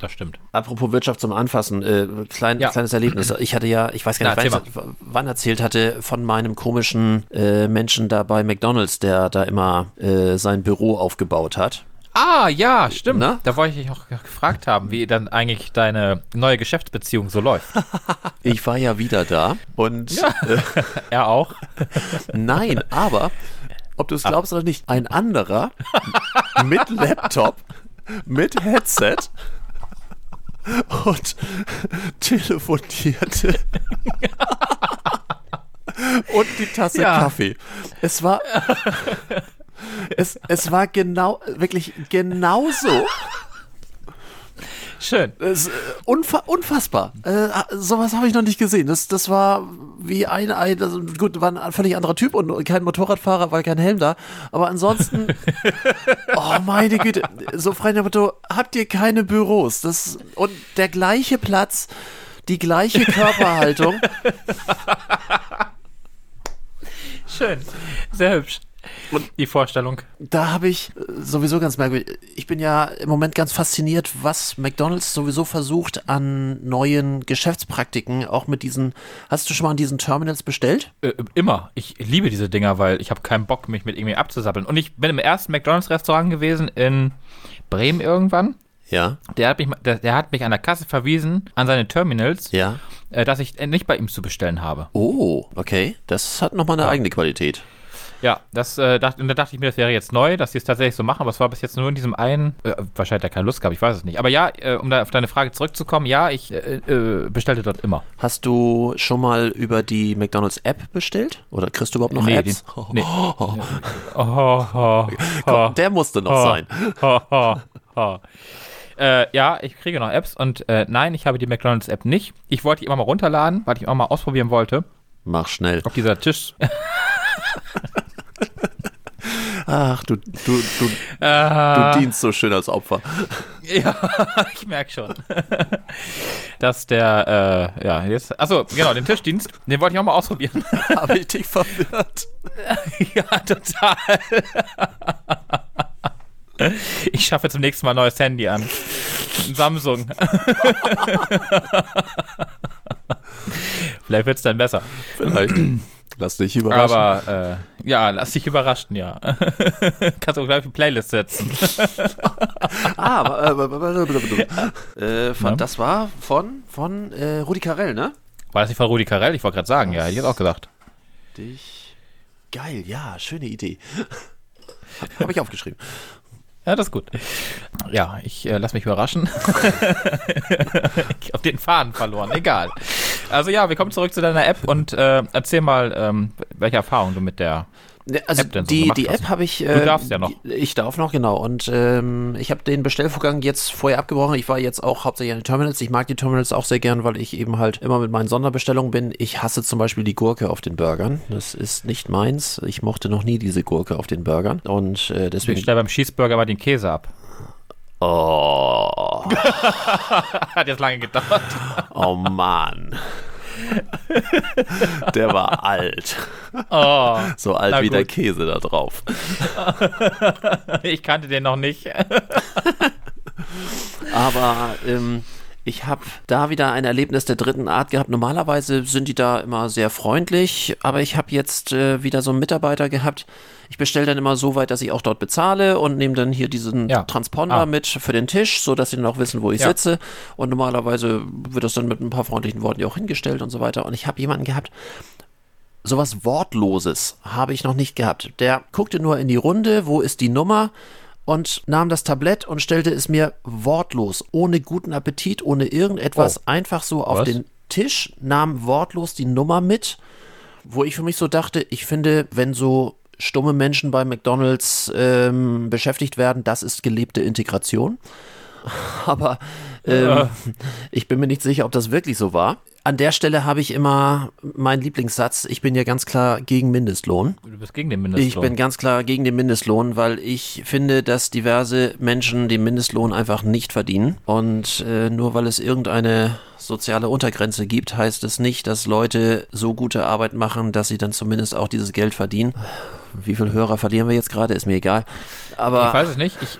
das stimmt. Apropos Wirtschaft zum Anfassen, äh, klein, Ja. kleines Erlebnis. Ich hatte ja, ich weiß gar Na, nicht, erzähl wann, ich- wann erzählt hatte, von meinem komischen äh, Menschen da bei McDonalds, der da immer äh, sein Büro aufgebaut hat. Ah, ja, stimmt. Na? Da wollte ich dich auch gefragt haben, wie dann eigentlich deine neue Geschäftsbeziehung so läuft. Ich war ja wieder da und äh, er auch. nein, aber ob du es glaubst oder nicht, ein anderer mit Laptop, mit Headset und telefonierte und die Tasse Ja. Kaffee. Es war es, es war genau wirklich genauso Schön. Es, äh, unfa unfassbar. Äh, sowas habe ich noch nicht gesehen. Das, das war wie ein, ein also gut, war ein völlig anderer Typ und kein Motorradfahrer, weil kein Helm da. Aber ansonsten, oh meine Güte, so frei nach Motto, habt ihr keine Büros? Das, und der gleiche Platz, die gleiche Körperhaltung. Schön. Sehr hübsch. Und die Vorstellung. da habe ich äh, sowieso ganz merkwürdig. Ich bin ja im Moment ganz fasziniert, was McDonald's sowieso versucht an neuen Geschäftspraktiken, auch mit diesen. Hast du schon mal an diesen Terminals bestellt? Äh, immer. Ich liebe diese Dinger, weil ich habe keinen Bock, mich mit irgendwie abzusappeln. Und ich bin im ersten McDonalds-Restaurant gewesen in Bremen irgendwann. Ja. Der hat, mich, der, der hat mich an der Kasse verwiesen, an seine Terminals, Ja. äh, dass ich äh, nicht bei ihm zu bestellen habe. Oh, okay. Das hat nochmal eine eigene Qualität. Ja, das, äh, dacht, und da dachte ich mir, das wäre jetzt neu, dass sie es tatsächlich so machen, aber es war bis jetzt nur in diesem einen, äh, wahrscheinlich hat er keine Lust gehabt, ich weiß es nicht. Aber ja, äh, um da auf deine Frage zurückzukommen, ja, ich äh, äh, bestellte dort immer. Hast du schon mal über die McDonald's App bestellt? Oder kriegst du überhaupt noch Nee, Apps? den- nee. Oh, oh, oh, Komm, der musste noch oh, sein. oh, oh, oh. Äh, ja, ich kriege noch Apps und äh, nein, ich habe die McDonalds-App nicht. Ich wollte die immer mal runterladen, weil ich auch mal ausprobieren wollte, Mach schnell. ob dieser Tisch, Ach, du, du, du, Ah. du dienst so schön als Opfer. Ja, ich merke schon. Dass der, äh, ja, jetzt, achso, genau, den Tischdienst, den wollte ich auch mal ausprobieren. Habe ich dich verwirrt? ja, total. Ich schaffe zum nächsten Mal ein neues Handy an. Samsung. Vielleicht wird es dann besser. Vielleicht. Lass dich überraschen. Aber äh, ja, lass dich überraschen, ja. Kannst du gleich eine Playlist setzen. ah, äh, äh, von, das war von, von äh, Rudi Carell, ne? War das nicht von Rudi Carell? Ich wollte gerade sagen, ja, hätte ich jetzt auch gesagt. Dich. Geil, ja, schöne Idee. Habe ich aufgeschrieben. Ja, das ist gut. Ja, ich äh, lass mich überraschen. ich habe den Faden verloren, egal. Also ja, wir kommen zurück zu deiner App und äh, erzähl mal, ähm, welche Erfahrungen du mit der Also App denn so die, die. App habe ich. äh, darfst ja noch. Ich darf noch, genau. Und ähm, ich habe den Bestellvorgang jetzt vorher abgebrochen. Ich war jetzt auch hauptsächlich an den Terminals. Ich mag die Terminals auch sehr gern, weil ich eben halt immer mit meinen Sonderbestellungen bin. Ich hasse zum Beispiel die Gurke auf den Burgern. Das ist nicht meins. Ich mochte noch nie diese Gurke auf den Burgern. Und äh, Ich deswegen. stelle beim Cheeseburger mal den Käse ab. Oh, Hat jetzt lange gedauert. oh Mann. Der war alt. Oh, So alt wie der gut. Käse da drauf. ich kannte den noch nicht. Aber ähm, ich habe da wieder ein Erlebnis der dritten Art gehabt. Normalerweise sind die da immer sehr freundlich, aber ich habe jetzt äh, wieder so einen Mitarbeiter gehabt. Ich bestelle dann immer so weit, dass ich auch dort bezahle und nehme dann hier diesen Ja. Transponder Ah. mit für den Tisch, so dass sie dann auch wissen, wo ich Ja. sitze. Und normalerweise wird das dann mit ein paar freundlichen Worten ja auch hingestellt und so weiter. Und ich habe jemanden gehabt, sowas Wortloses habe ich noch nicht gehabt. Der guckte nur in die Runde, wo ist die Nummer und nahm das Tablett und stellte es mir wortlos, ohne guten Appetit, ohne irgendetwas, Oh. einfach so auf Was? den Tisch, nahm wortlos die Nummer mit, wo ich für mich so dachte, ich finde, wenn so stumme Menschen bei McDonalds ähm, beschäftigt werden, das ist gelebte Integration. Aber ähm, Ja. ich bin mir nicht sicher, ob das wirklich so war. An der Stelle habe ich immer meinen Lieblingssatz, ich bin ja ganz klar gegen Mindestlohn. Du bist gegen den Mindestlohn. Ich bin ganz klar gegen den Mindestlohn, weil ich finde, dass diverse Menschen den Mindestlohn einfach nicht verdienen. Und äh, nur weil es irgendeine soziale Untergrenze gibt, heißt es nicht, dass Leute so gute Arbeit machen, dass sie dann zumindest auch dieses Geld verdienen. Wie viele Hörer verlieren wir jetzt gerade? Ist mir egal. Aber Ich weiß es nicht. Ich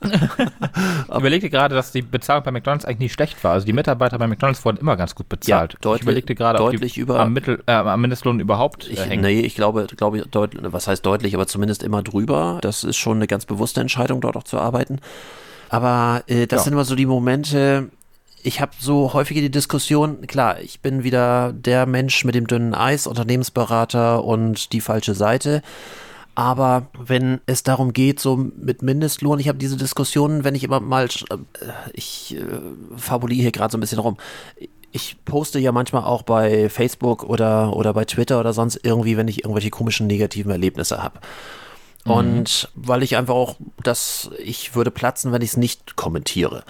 überlegte gerade, dass die Bezahlung bei McDonalds eigentlich nicht schlecht war. Also die Mitarbeiter bei McDonalds wurden immer ganz gut bezahlt. Ja, deutlich- ich überlegte gerade, ob deutlich die über- am, Mittel, äh, am Mindestlohn überhaupt äh, Ich, hängen. nee, ich glaube, glaube deut, was heißt deutlich, aber zumindest immer drüber. Das ist schon eine ganz bewusste Entscheidung, dort auch zu arbeiten. Aber äh, das Ja. sind immer so die Momente. Ich habe so häufige die Diskussion, klar, ich bin wieder der Mensch mit dem dünnen Eis, Unternehmensberater und die falsche Seite. Aber wenn es darum geht, so mit Mindestlohn, ich habe diese Diskussionen, wenn ich immer mal, äh, ich äh, fabuliere hier gerade so ein bisschen rum. Ich poste ja manchmal auch bei Facebook oder, oder bei Twitter oder sonst irgendwie, wenn ich irgendwelche komischen negativen Erlebnisse habe. Und weil ich einfach auch, dass ich würde platzen, wenn ich es nicht kommentiere.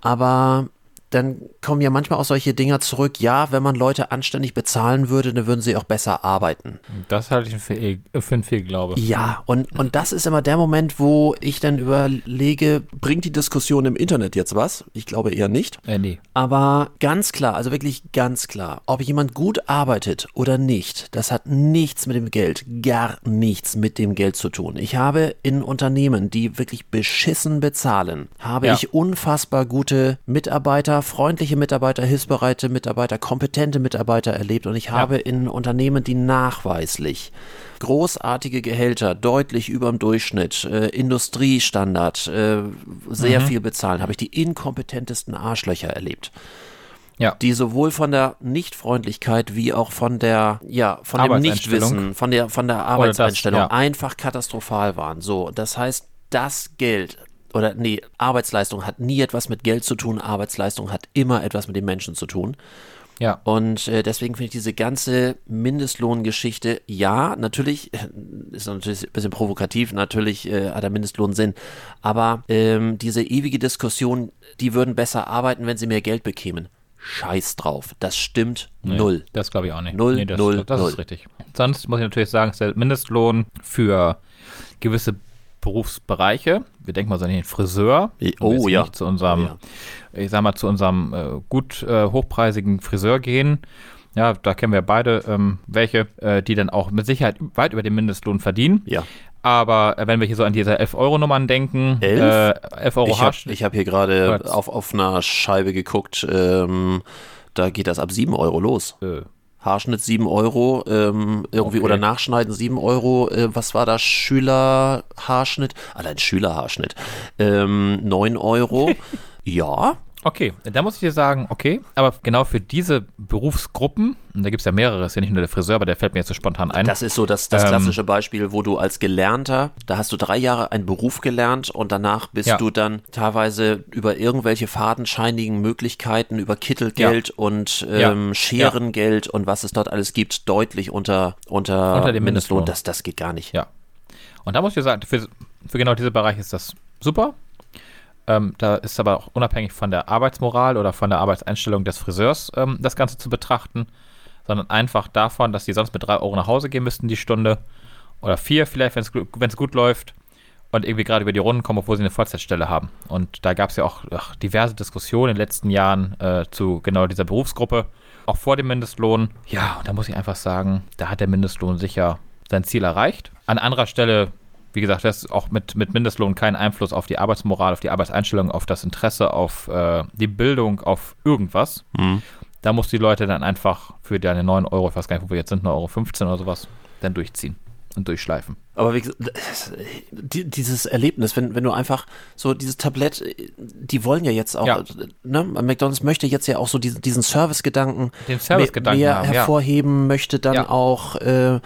Aber dann kommen ja manchmal auch solche Dinger zurück, ja, wenn man Leute anständig bezahlen würde, dann würden sie auch besser arbeiten. Das halte ich für, für einen Fehlglaube. Ja, und, und das ist immer der Moment, wo ich dann überlege, bringt die Diskussion im Internet jetzt was? Ich glaube eher nicht. Äh, nee. Aber ganz klar, also wirklich ganz klar, ob jemand gut arbeitet oder nicht, das hat nichts mit dem Geld, gar nichts mit dem Geld zu tun. Ich habe in Unternehmen, die wirklich beschissen bezahlen, habe Ja. ich unfassbar gute Mitarbeiter, freundliche Mitarbeiter, hilfsbereite Mitarbeiter, kompetente Mitarbeiter erlebt und ich habe in Unternehmen, die nachweislich großartige Gehälter, deutlich über dem Durchschnitt, äh, Industriestandard, äh, sehr viel bezahlen, habe ich die inkompetentesten Arschlöcher erlebt Ja. die sowohl von der Nichtfreundlichkeit wie auch von der, ja, von dem. Nichtwissen, von der, von der Arbeitseinstellung ja. einfach katastrophal waren. So, das heißt, das Geld oder nee, Arbeitsleistung hat nie etwas mit Geld zu tun, Arbeitsleistung hat immer etwas mit den Menschen zu tun. Ja. Und äh, deswegen finde ich diese ganze Mindestlohngeschichte, ja, natürlich, ist natürlich ein bisschen provokativ, natürlich äh, hat der Mindestlohn Sinn, aber ähm, diese ewige Diskussion, die würden besser arbeiten, wenn sie mehr Geld bekämen. Scheiß drauf. Das stimmt null. Das glaube ich auch nicht. Null, nee, das, null, das null. ist richtig. Sonst muss ich natürlich sagen, ist der Mindestlohn für gewisse Berufsbereiche. Wir denken mal so an den Friseur. Oh, ja. Nicht zu unserem, Oh, ich sag mal, zu unserem äh, gut äh, hochpreisigen Friseur gehen. Ja, da kennen wir beide ähm, welche, äh, die dann auch mit Sicherheit weit über den Mindestlohn verdienen. Ja. Aber äh, wenn wir hier so an diese 11-Euro-Nummern denken, Elf? Äh, 11 Euro Ich habe hab hier gerade auf, auf einer Scheibe geguckt, ähm, da geht das ab 7 Euro los. Äh, Haarschnitt 7 Euro, ähm, irgendwie Okay. oder Nachschneiden 7 Euro. Äh, was war das? Schülerhaarschnitt? Allein Schülerhaarschnitt. Ähm, 9 Euro. ja, Okay, da muss ich dir sagen, okay, aber genau für diese Berufsgruppen, und da gibt es ja mehrere, ist ja nicht nur der Friseur, aber der fällt mir jetzt so spontan ein. das ist so das, das Ähm, klassische Beispiel, wo du als Gelernter, da hast du drei Jahre einen Beruf gelernt und danach bist Ja. du dann teilweise über irgendwelche fadenscheinigen Möglichkeiten, über Kittelgeld und Ja. ähm, Scherengeld und was es dort alles gibt, deutlich unter, unter, Unter dem Mindestlohn. Mindestlohn. Das, das geht gar nicht. Ja. Und da muss ich dir sagen, für, für genau diese Bereiche ist das super. Ähm, da ist aber auch unabhängig von der Arbeitsmoral oder von der Arbeitseinstellung des Friseurs ähm, das Ganze zu betrachten, sondern einfach davon, dass die sonst mit drei Euro nach Hause gehen müssten die Stunde oder vier vielleicht, wenn es gut läuft und irgendwie gerade über die Runden kommen, obwohl sie eine Vollzeitstelle haben. Und da gab es ja auch ach, diverse Diskussionen in den letzten Jahren äh, zu genau dieser Berufsgruppe, auch vor dem Mindestlohn. Ja, und da muss ich einfach sagen, da hat der Mindestlohn sicher sein Ziel erreicht. An anderer Stelle, wie gesagt, das ist auch mit, mit Mindestlohn keinen Einfluss auf die Arbeitsmoral, auf die Arbeitseinstellung, auf das Interesse, auf äh, die Bildung, auf irgendwas. Mhm. Da muss die Leute dann einfach für deine 9 Euro, ich weiß gar nicht, wo wir jetzt sind, 9,15 Euro oder sowas, dann durchziehen und durchschleifen. Aber wie gesagt, dieses Erlebnis, wenn, wenn du einfach so dieses Tablett, die wollen ja jetzt auch, Ja. ne, McDonalds möchte jetzt ja auch so diesen, diesen Service-Gedanken Den Service-Gedanken mehr haben, ja. hervorheben, möchte dann Ja. auch, äh,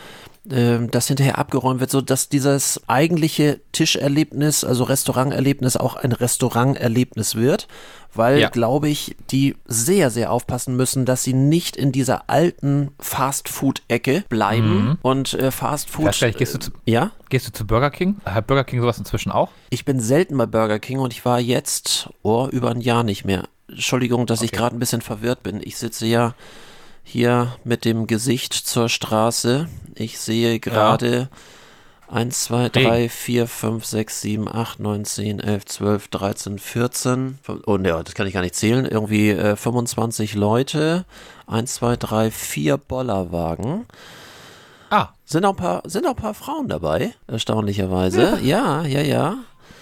äh, dass hinterher abgeräumt wird, so dass dieses eigentliche Tischerlebnis, also Restauranterlebnis, auch ein Restauranterlebnis wird, weil, Ja. glaube ich, die sehr, sehr aufpassen müssen, dass sie nicht in dieser alten Fast-Food-Ecke bleiben und äh, Fast-Food. Ehrlich, gehst du zu- äh, ja? Gehst du zu Burger King? Hat Burger King sowas inzwischen auch? Ich bin selten bei Burger King und ich war jetzt oh, über ein Jahr nicht mehr. Entschuldigung, dass ich Okay. gerade ein bisschen verwirrt bin. Ich sitze ja hier mit dem Gesicht zur Straße. Ich sehe gerade 1, 2, 3, 4, 5, 6, 7, 8, 9, 10, 11, 12, 13, 14. Oh ne, das kann ich gar nicht zählen. Irgendwie äh, 25 Leute. 1, 2, 3, 4 Bollerwagen. Ah, Sind auch ein paar, sind auch ein paar Frauen dabei, erstaunlicherweise. Ja, ja, ja.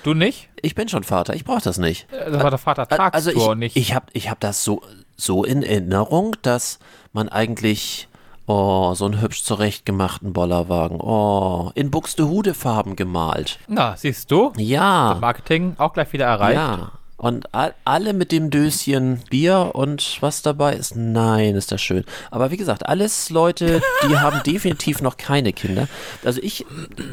du nicht? Ich bin schon Vater, ich brauche das nicht. Äh, Das war der Vater Tagstour Also ich, nicht. ich habe ich hab das so, so in Erinnerung, dass man eigentlich, oh, so einen hübsch zurechtgemachten Bollerwagen, oh, in Buxtehude-Farben gemalt. Na, siehst du? Ja, Marketing auch gleich wieder erreicht. ja. Und all, alle mit dem Döschen Bier und was dabei ist, nein, ist das schön. Aber wie gesagt, alles Leute, die haben definitiv noch keine Kinder. Also ich,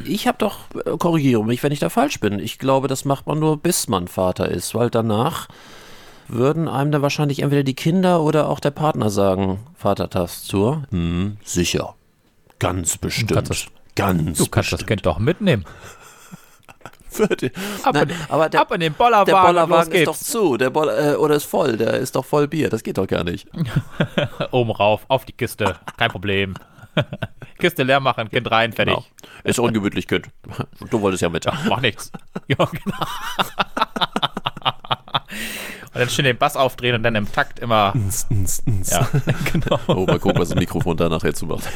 ich habe doch, äh, korrigiere mich, wenn ich da falsch bin. Ich glaube, das macht man nur, bis man Vater ist, weil danach würden einem dann wahrscheinlich entweder die Kinder oder auch der Partner sagen, Vatertagstour. Hm, sicher. Ganz bestimmt. kannst das- Ganz Du kannst das Kind doch mitnehmen. bestimmt. Ab, Nein, in, aber der- ab in den Bollerwagen, Der Bollerwagen los ist doch zu, der Boll, äh, oder ist voll, der ist doch voll Bier, das geht doch gar nicht. Oben rauf, auf die Kiste. Kein Problem. Kiste leer machen, Kind rein, fertig. Genau. Ist ungemütlich, Kind. Du wolltest ja mit. Mach nichts. Ja, genau. Und dann schön den Bass aufdrehen und dann im Takt immer. Ja, genau. Oh, mal gucken, was das Mikrofon da nachher zu macht.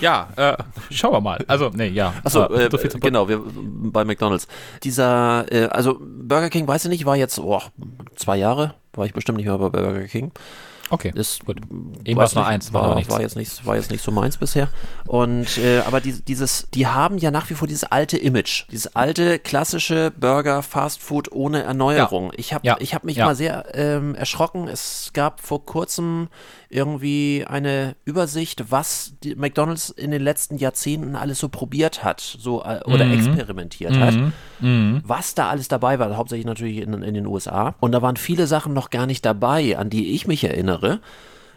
Ja, äh, schauen wir mal. Also, nee, ja. Achso, Äh, äh, so viel zum genau, wir bei McDonalds. Dieser, äh, also Burger King, weiß ich nicht, war jetzt, oh, zwei Jahre, war ich bestimmt nicht mehr bei Burger King. Okay. Ist Gut. Eben war es nur eins, war war, war jetzt nicht, war jetzt nicht so meins bisher. Und äh, aber die, dieses, die haben ja nach wie vor dieses alte Image, dieses alte klassische Burger Fast Food ohne Erneuerung. Ich habe, Ja. ich habe mich Ja. mal sehr ähm, erschrocken. Es gab vor kurzem irgendwie eine Übersicht, was die McDonald's in den letzten Jahrzehnten alles so probiert hat, so äh, oder Mhm. experimentiert hat was da alles dabei war, hauptsächlich natürlich in, in den USA. Und da waren viele Sachen noch gar nicht dabei, an die ich mich erinnere.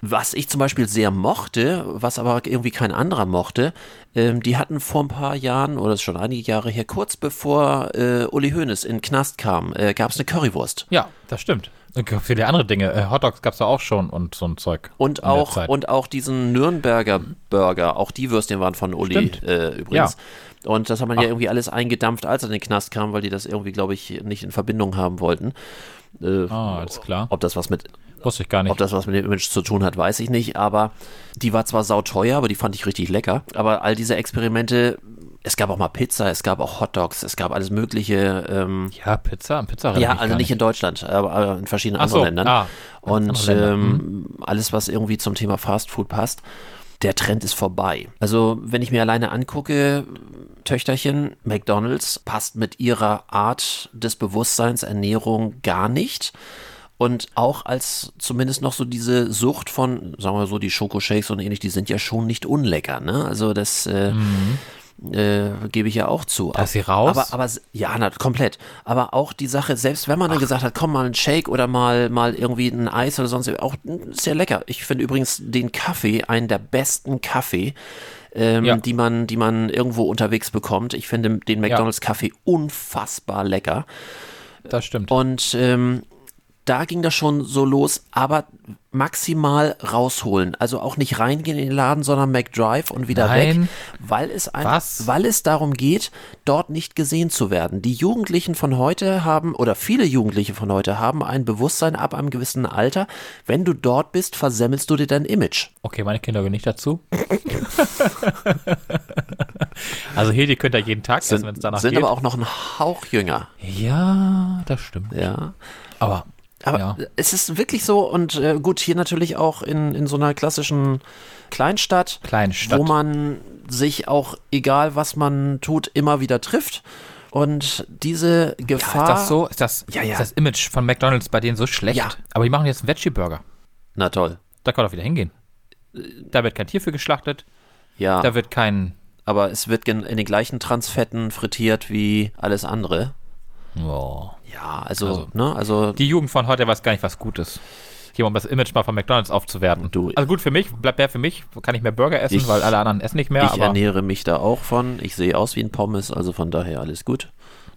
Was ich zum Beispiel sehr mochte, was aber irgendwie kein anderer mochte, ähm, die hatten vor ein paar Jahren, oder ist schon einige Jahre her, kurz bevor äh, Uli Hoeneß in den Knast kam, äh, gab es eine Currywurst. Ja, das stimmt. Viele andere Dinge. Äh, Hotdogs gab es da auch schon und so ein Zeug. Und auch, und auch diesen Nürnberger Burger, auch die Würstchen waren von Uli äh, übrigens. Und das hat man ja irgendwie alles eingedampft, als er in den Knast kam, weil die das irgendwie, glaube ich, nicht in Verbindung haben wollten. Äh, Ah, alles klar. Ob das was mit Wusste ich gar nicht. Ob das was mit dem Image zu tun hat, weiß ich nicht, aber die war zwar sauteuer, aber die fand ich richtig lecker. Aber all diese Experimente, es gab auch mal Pizza, es gab auch Hotdogs, es gab alles Mögliche. Ähm, ja, Pizza, Pizza. ja, also nicht in Deutschland, aber in verschiedenen Ach so, anderen Ländern. ah, Und Länder, ähm, alles, was irgendwie zum Thema Fast Food passt, der Trend ist vorbei. Also, wenn ich mir alleine angucke, Töchterchen, McDonalds passt mit ihrer Art des Bewusstseins, Ernährung gar nicht. Und auch als zumindest noch so diese Sucht von, sagen wir so, die Schokoshakes und ähnlich, die sind ja schon nicht unlecker, ne? Also das äh, äh, gebe ich ja auch zu. Da ist sie raus? Aber, aber ja, na, komplett. Aber auch die Sache, selbst wenn man dann gesagt hat, komm mal ein Shake oder mal, mal irgendwie ein Eis oder sonst, auch sehr lecker. Ich finde übrigens den Kaffee einen der besten Kaffee. Ähm, Ja. die man, die man irgendwo unterwegs bekommt. Ich finde den McDonalds Kaffee unfassbar lecker. Das stimmt. Und ähm, da ging das schon so los, aber maximal rausholen. Also auch nicht reingehen in den Laden, sondern McDrive und wieder Nein. weg, weil es, ein, Was? weil es darum geht, dort nicht gesehen zu werden. Die Jugendlichen von heute haben, oder viele Jugendliche von heute haben ein Bewusstsein ab einem gewissen Alter. Wenn du dort bist, versemmelst du dir dein Image. Okay, meine Kinder gehören nicht dazu. also hier, die könnt ihr jeden Tag essen, wenn es Sind, danach sind geht. aber auch noch ein Hauch jünger. ja, das stimmt. Ja. Aber, Aber ja. es ist wirklich so und äh, gut, hier natürlich auch in, in so einer klassischen Kleinstadt, Kleinstadt. wo man sich auch, egal was man tut, immer wieder trifft. Und diese Ja, Gefahr. ist das so? Ist das, Ja, ja. ist das Image von McDonalds bei denen so schlecht? Ja. Aber die machen jetzt einen Veggie-Burger. Na toll. Da kann doch wieder hingehen. Da wird kein Tier für geschlachtet. Ja, Da wird kein. aber es wird in den gleichen Transfetten frittiert wie alles andere. Oh. Ja, also, Also, ne, also Die Jugend von heute weiß gar nicht, was gut ist. Hier, um das Image mal von McDonalds aufzuwerten. Du- also gut für mich, bleibt mehr für mich, kann ich mehr Burger essen, Ich- weil alle anderen essen nicht mehr. ich ernähre mich da auch von. Ich sehe aus wie ein Pommes, also von daher alles gut.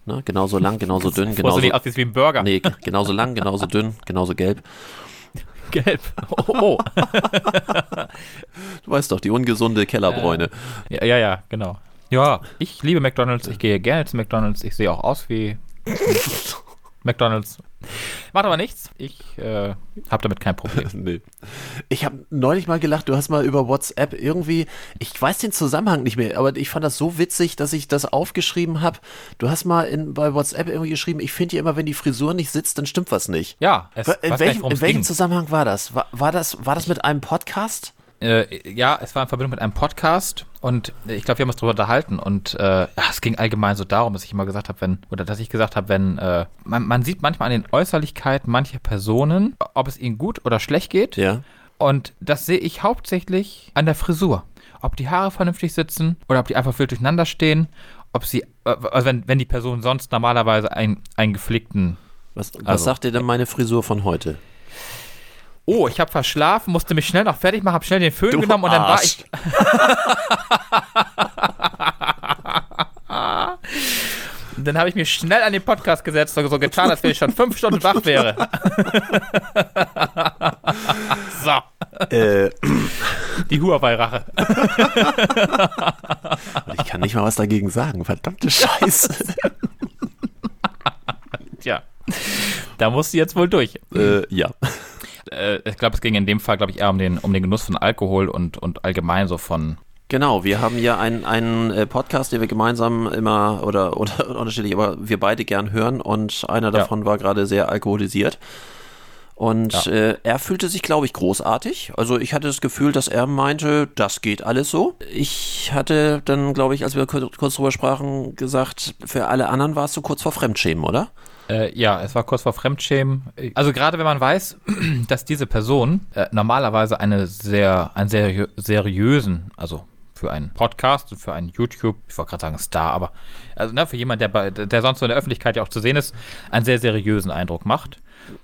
Ne, genauso lang, genauso dünn, genauso. nicht aussiehst wie ein Burger. Nee, genauso lang, genauso dünn, genauso gelb. Gelb. Oh, oh. Du weißt doch, die ungesunde Kellerbräune. ja, ja, ja, genau. Ja, ich liebe McDonalds, ich gehe gerne zu McDonalds, ich sehe auch aus wie McDonalds. Macht aber nichts, ich äh, habe damit kein Problem. Nee. Ich habe neulich mal gelacht, du hast mal über WhatsApp irgendwie, ich weiß den Zusammenhang nicht mehr, aber ich fand das so witzig, dass ich das aufgeschrieben habe. Du hast mal in, bei WhatsApp irgendwie geschrieben, ich finde ja immer, wenn die Frisur nicht sitzt, dann stimmt was nicht. Ja, es, in welchem, in welchem. Zusammenhang war das? War, war das? war das mit einem Podcast? Äh, ja, es war in Verbindung mit einem Podcast und ich glaube, wir haben uns darüber unterhalten und äh, es ging allgemein so darum, dass ich immer gesagt habe, wenn, oder dass ich gesagt habe, wenn, äh, man, man sieht manchmal an den Äußerlichkeiten mancher Personen, ob es ihnen gut oder schlecht geht. Ja. Und das sehe ich hauptsächlich an der Frisur. Ob die Haare vernünftig sitzen oder ob die einfach wild durcheinander stehen. Ob sie, äh, also wenn, wenn die Person sonst normalerweise einen, einen gepflegten. Was, was Also- sagt dir denn meine Frisur von heute? Oh, ich habe verschlafen, musste mich schnell noch fertig machen, habe schnell den Föhn Du genommen und dann war Arsch. ich. Dann habe ich mich schnell an den Podcast gesetzt und so getan, als wenn ich schon fünf Stunden wach wäre. so, äh, die Huawei-Rache. ich kann nicht mal was dagegen sagen. Verdammte Scheiße. Tja, da musst du jetzt wohl durch. äh, ja. Äh, ich glaube, es ging in dem Fall, glaube ich, eher um den, um den Genuss von Alkohol und, und allgemein so von. Genau, wir haben ja einen, einen äh, Podcast, den wir gemeinsam immer oder, oder unterschiedlich, aber wir beide gern hören und einer davon war gerade sehr alkoholisiert. Und Ja. äh, er fühlte sich, glaube ich, großartig. Also ich hatte das Gefühl, dass er meinte, das geht alles so. Ich hatte dann, glaube ich, als wir kurz, drüber sprachen, gesagt, für alle anderen war es so kurz vor Fremdschämen, oder? Äh, ja, es war kurz vor Fremdschämen. Also gerade wenn man weiß, dass diese Person äh, normalerweise eine sehr, einen seriö seriösen, also für einen Podcast und für einen YouTube, ich wollte gerade sagen Star, aber also ne, für jemanden, der, bei, der sonst so in der Öffentlichkeit ja auch zu sehen ist, einen sehr seriösen Eindruck macht.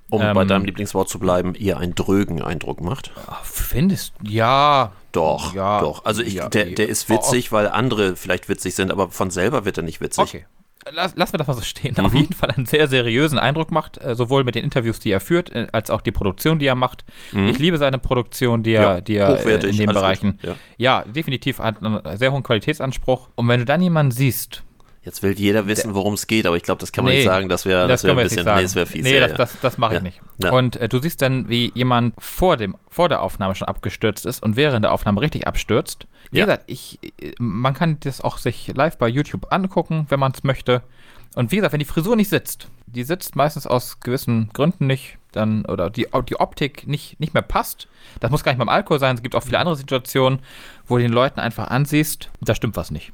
Um Ähm, bei deinem Lieblingswort zu bleiben, ihr einen drögen Eindruck macht. Ah, Findest ja. Doch, Ja, doch. Also ich, ja, der, der ist witzig, weil andere vielleicht witzig sind, aber von selber wird er nicht witzig. Okay. Lass, lassen wir das mal so stehen, auf jeden Fall einen sehr seriösen Eindruck macht, äh, sowohl mit den Interviews, die er führt, äh, als auch die Produktion, die er macht. Ich liebe seine Produktion, die er, Ja, die er äh, in den Bereichen. gut, Ja. definitiv hat einen sehr hohen Qualitätsanspruch. Und wenn du dann jemanden siehst, Jetzt will jeder wissen, worum es geht, aber ich glaube, das kann man Nee, nicht sagen. Das wäre das das wär wir ein bisschen. Nee, das wäre fies. Nee, ja, das, ja. das, das mache ich Ja, nicht. ja. Und äh, du siehst dann, wie jemand vor, dem, vor der Aufnahme schon abgestürzt ist und während der Aufnahme richtig abstürzt. Wie Ja. gesagt, ich, man kann das auch sich live bei YouTube angucken, wenn man es möchte. Und wie gesagt, wenn die Frisur nicht sitzt, die sitzt meistens aus gewissen Gründen nicht, dann, oder die, die Optik nicht, nicht mehr passt. Das muss gar nicht beim Alkohol sein. Es gibt auch viele andere Situationen, wo du den Leuten einfach ansiehst, da stimmt was nicht.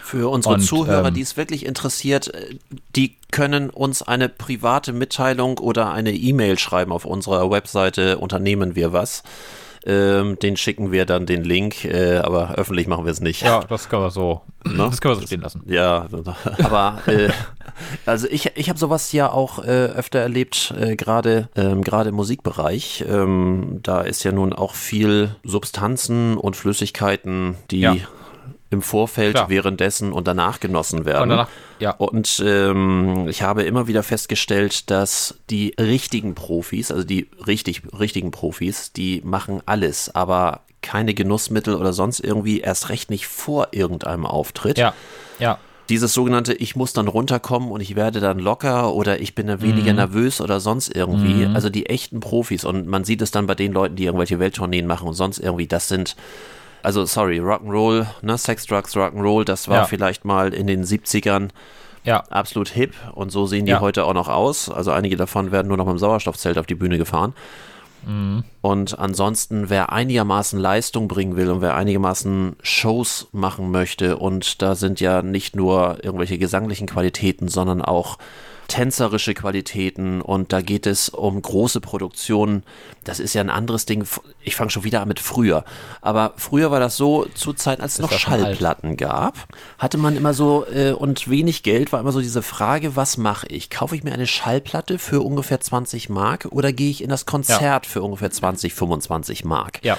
Für unsere Und, Zuhörer, ähm, die es wirklich interessiert, äh, die können uns eine private Mitteilung oder eine E-Mail schreiben auf unserer Webseite Unternehmen wir was. Ähm, den schicken wir dann den Link, äh, aber öffentlich machen wir es nicht. Ja, das können wir so, Ne? das können wir so stehen lassen. Ja, aber äh, also ich, ich habe sowas ja auch äh, öfter erlebt, äh, gerade ähm, gerade im Musikbereich. Ähm, da ist ja nun auch viel Substanzen und Flüssigkeiten, die Ja. Im Vorfeld, Klar. währenddessen und danach genossen werden. Und danach, ja. Und ähm, ich habe immer wieder festgestellt, dass die richtigen Profis, also die richtig, richtigen Profis, die machen alles, aber keine Genussmittel oder sonst irgendwie, erst recht nicht vor irgendeinem Auftritt. Ja, ja. Dieses sogenannte, ich muss dann runterkommen und ich werde dann locker oder ich bin dann weniger Mhm. nervös oder sonst irgendwie. Also die echten Profis und man sieht es dann bei den Leuten, die irgendwelche Welttourneen machen und sonst irgendwie, das sind, also sorry, Rock'n'Roll, ne, Sex, Drugs, Rock'n'Roll, das war Ja. vielleicht mal in den 70ern Ja, absolut hip und so sehen die Ja. heute auch noch aus. Also einige davon werden nur noch mit dem Sauerstoffzelt auf die Bühne gefahren. Mhm. Und ansonsten, wer einigermaßen Leistung bringen will und wer einigermaßen Shows machen möchte, und da sind ja nicht nur irgendwelche gesanglichen Qualitäten, sondern auch tänzerische Qualitäten und da geht es um große Produktionen. Das ist ja ein anderes Ding. Ich fange schon wieder an mit früher. Aber früher war das so, zu Zeiten, als es noch ja schon alt. Schallplatten gab, hatte man immer so, äh, und wenig Geld war immer so diese Frage, was mache ich? Kaufe ich mir eine Schallplatte für ungefähr 20 Mark oder gehe ich in das Konzert für ungefähr 20, 25 Mark? ja.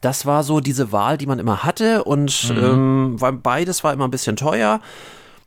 Das war so diese Wahl, die man immer hatte und ähm, weil beides war immer ein bisschen teuer.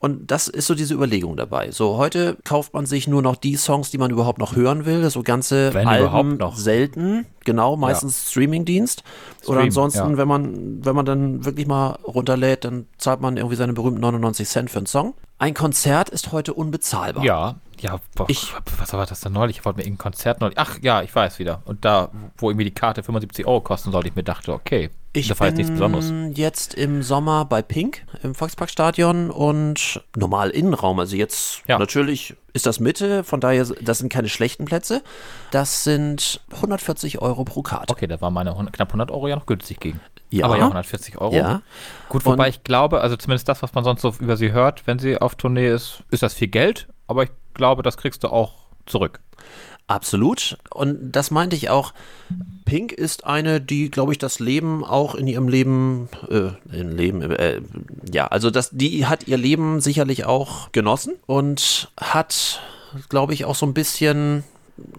Und das ist so diese Überlegung dabei. So, heute kauft man sich nur noch die Songs, die man überhaupt noch hören will. So ganze Wenn Alben selten. Genau, meistens Streamingdienst. Oder Stream, ansonsten, ja. wenn man, wenn man dann wirklich mal runterlädt, dann zahlt man irgendwie seine berühmten 99 Cent für einen Song. Ein Konzert ist heute unbezahlbar. Ja, ja, boah, Ich- was war das denn neulich? Ich wollte mir irgendein Konzert neulich. Ach ja, ich weiß wieder. Und da, wo irgendwie die Karte 75 Euro kosten sollte, ich mir dachte, okay, Ich das war jetzt nichts Besonderes. jetzt im Sommer bei Pink im Volksparkstadion und normal Innenraum. Also jetzt Ja. natürlich ist das Mitte, von daher das sind keine schlechten Plätze. Das sind 140 Euro pro Karte. Okay, da war meine 100, knapp 100 Euro ja noch günstig gegen. Ja. Aber ja, 140 Euro. Ja. Gut, wobei Und- ich glaube, also zumindest das, was man sonst so über sie hört, wenn sie auf Tournee ist, ist das viel Geld, aber ich glaube, das kriegst du auch zurück. Absolut. Und das meinte ich auch. Pink ist eine, die, glaube ich, das Leben auch in ihrem Leben, äh, im Leben, äh, ja, also das, die hat ihr Leben sicherlich auch genossen und hat, glaube ich, auch so ein bisschen,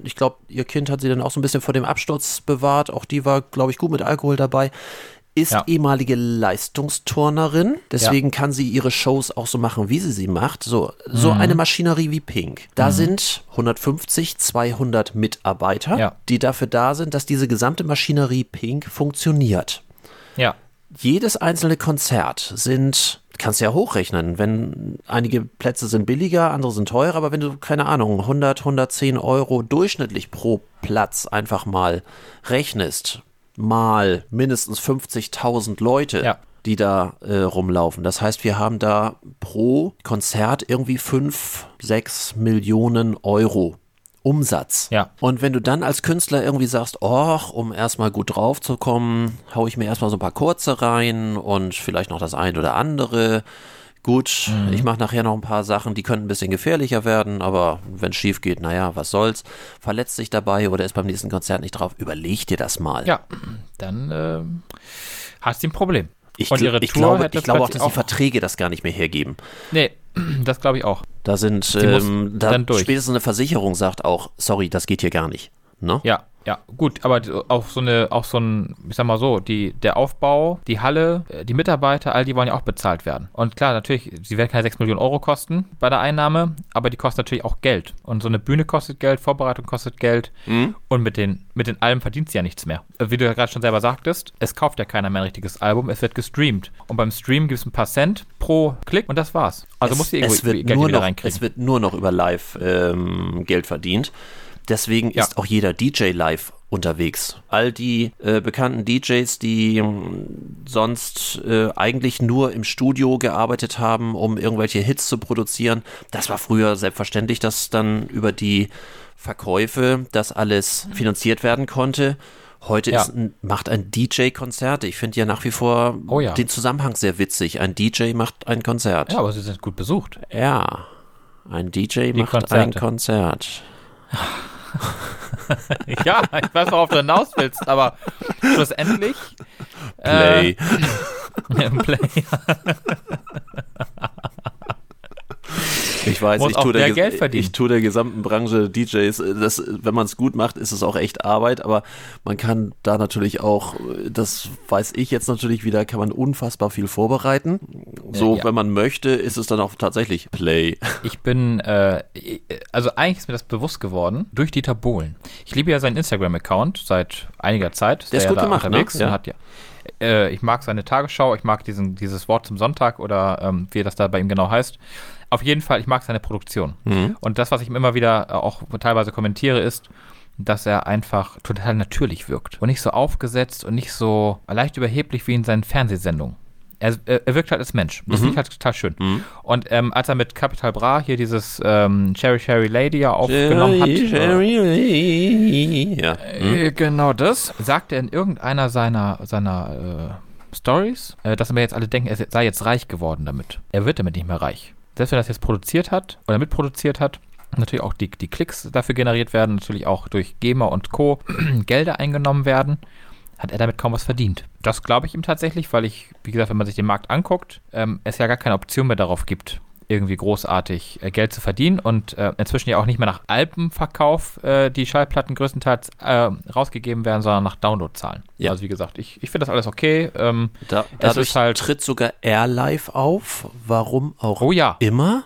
ich glaube, ihr Kind hat sie dann auch so ein bisschen vor dem Absturz bewahrt. Auch die war, glaube ich, gut mit Alkohol dabei. Ist Ja. ehemalige Leistungsturnerin, deswegen kann sie ihre Shows auch so machen, wie sie sie macht. So, so Mhm. eine Maschinerie wie Pink. Da sind 150, 200 Mitarbeiter, Ja. die dafür da sind, dass diese gesamte Maschinerie Pink funktioniert. Ja. Jedes einzelne Konzert sind, kannst du ja hochrechnen, wenn einige Plätze sind billiger, andere sind teurer, aber wenn du, keine Ahnung, 100, 110 Euro durchschnittlich pro Platz einfach mal rechnest, mal mindestens 50.000 Leute, Ja. die da äh, rumlaufen. Das heißt, wir haben da pro Konzert irgendwie 5, 6 Millionen Euro Umsatz. Ja. Und wenn du dann als Künstler irgendwie sagst, oh, um erstmal gut drauf zu kommen, hau ich mir erstmal so ein paar kurze rein und vielleicht noch das ein oder andere. Gut, Mhm. ich mache nachher noch ein paar Sachen, die könnten ein bisschen gefährlicher werden, aber wenn es schief geht, naja, was soll's. Verletzt sich dabei oder ist beim nächsten Konzert nicht drauf, überleg dir das mal. Ja, dann ähm, hast du ein Problem. Ich, gl- ich glaube, ich glaube auch, dass die Verträge das gar nicht mehr hergeben. Nee, das glaube ich auch. Da sind, ähm, da dann durch. spätestens eine Versicherung sagt auch, sorry, das geht hier gar nicht. Ne? Ja, Ja, gut, aber auch so eine, auch so ein, ich sag mal so, die, der Aufbau, die Halle, äh, die Mitarbeiter, all die wollen ja auch bezahlt werden. Und klar, natürlich, sie werden keine 6 Millionen Euro kosten bei der Einnahme, aber die kosten natürlich auch Geld. Und so eine Bühne kostet Geld, Vorbereitung kostet Geld mhm. und mit den, mit den Alben verdient sie ja nichts mehr. Wie du ja gerade schon selber sagtest, es kauft ja keiner mehr ein richtiges Album, es wird gestreamt. Und beim Stream gibt es ein paar Cent pro Klick und das war's. Also es, muss die wird Geld nur noch, reinkriegen. Es wird nur noch über Live ähm, Geld verdient. Deswegen ja. ist auch jeder DJ live unterwegs. All die äh, bekannten DJs, die äh, sonst äh, eigentlich nur im Studio gearbeitet haben, um irgendwelche Hits zu produzieren, das war früher selbstverständlich, dass dann über die Verkäufe das alles finanziert werden konnte. Heute ja. ein, macht ein DJ Konzerte. Ich finde ja nach wie vor oh ja. den Zusammenhang sehr witzig. Ein DJ macht ein Konzert. Ja, aber sie sind gut besucht. Ja, ein DJ die macht Konzerte. ein Konzert. ja, ich weiß, worauf du hinaus willst, aber schlussendlich. Play. Äh, Play. Ich weiß, ich tue, der, ich tue der gesamten Branche DJs, äh, das, wenn man es gut macht, ist es auch echt Arbeit, aber man kann da natürlich auch, das weiß ich jetzt natürlich wieder, kann man unfassbar viel vorbereiten. So, ja. wenn man möchte, ist es dann auch tatsächlich Play. Ich bin, äh, also eigentlich ist mir das bewusst geworden durch Dieter Bohlen. Ich liebe ja seinen Instagram-Account seit einiger Zeit. Der ist gut gemacht, ne? Ja. Hat ja äh, ich mag seine Tagesschau, ich mag diesen, dieses Wort zum Sonntag oder ähm, wie das da bei ihm genau heißt auf jeden Fall, ich mag seine Produktion. Mhm. Und das, was ich immer wieder äh, auch teilweise kommentiere, ist, dass er einfach total natürlich wirkt und nicht so aufgesetzt und nicht so leicht überheblich wie in seinen Fernsehsendungen. Er, er wirkt halt als Mensch. Das mhm. finde ich halt total schön. Mhm. Und ähm, als er mit Capital Bra hier dieses ähm, Cherry Cherry Lady ja aufgenommen Cherry, hat. Cherry Lady. Ja. Äh, mhm. Genau das. Sagt er in irgendeiner seiner, seiner äh, Stories, äh, dass wir jetzt alle denken, er sei jetzt reich geworden damit. Er wird damit nicht mehr reich selbst wenn das jetzt produziert hat oder mitproduziert hat, natürlich auch die, die Klicks dafür generiert werden, natürlich auch durch GEMA und Co. Gelder eingenommen werden, hat er damit kaum was verdient. Das glaube ich ihm tatsächlich, weil ich, wie gesagt, wenn man sich den Markt anguckt, ähm, es ja gar keine Option mehr darauf gibt, irgendwie großartig äh, Geld zu verdienen und äh, inzwischen ja auch nicht mehr nach Alpenverkauf äh, die Schallplatten größtenteils äh, rausgegeben werden, sondern nach Downloadzahlen. Ja. Also wie gesagt, ich, ich finde das alles okay. Ähm, da, dadurch halt tritt sogar AirLive auf. Warum auch oh, ja. immer?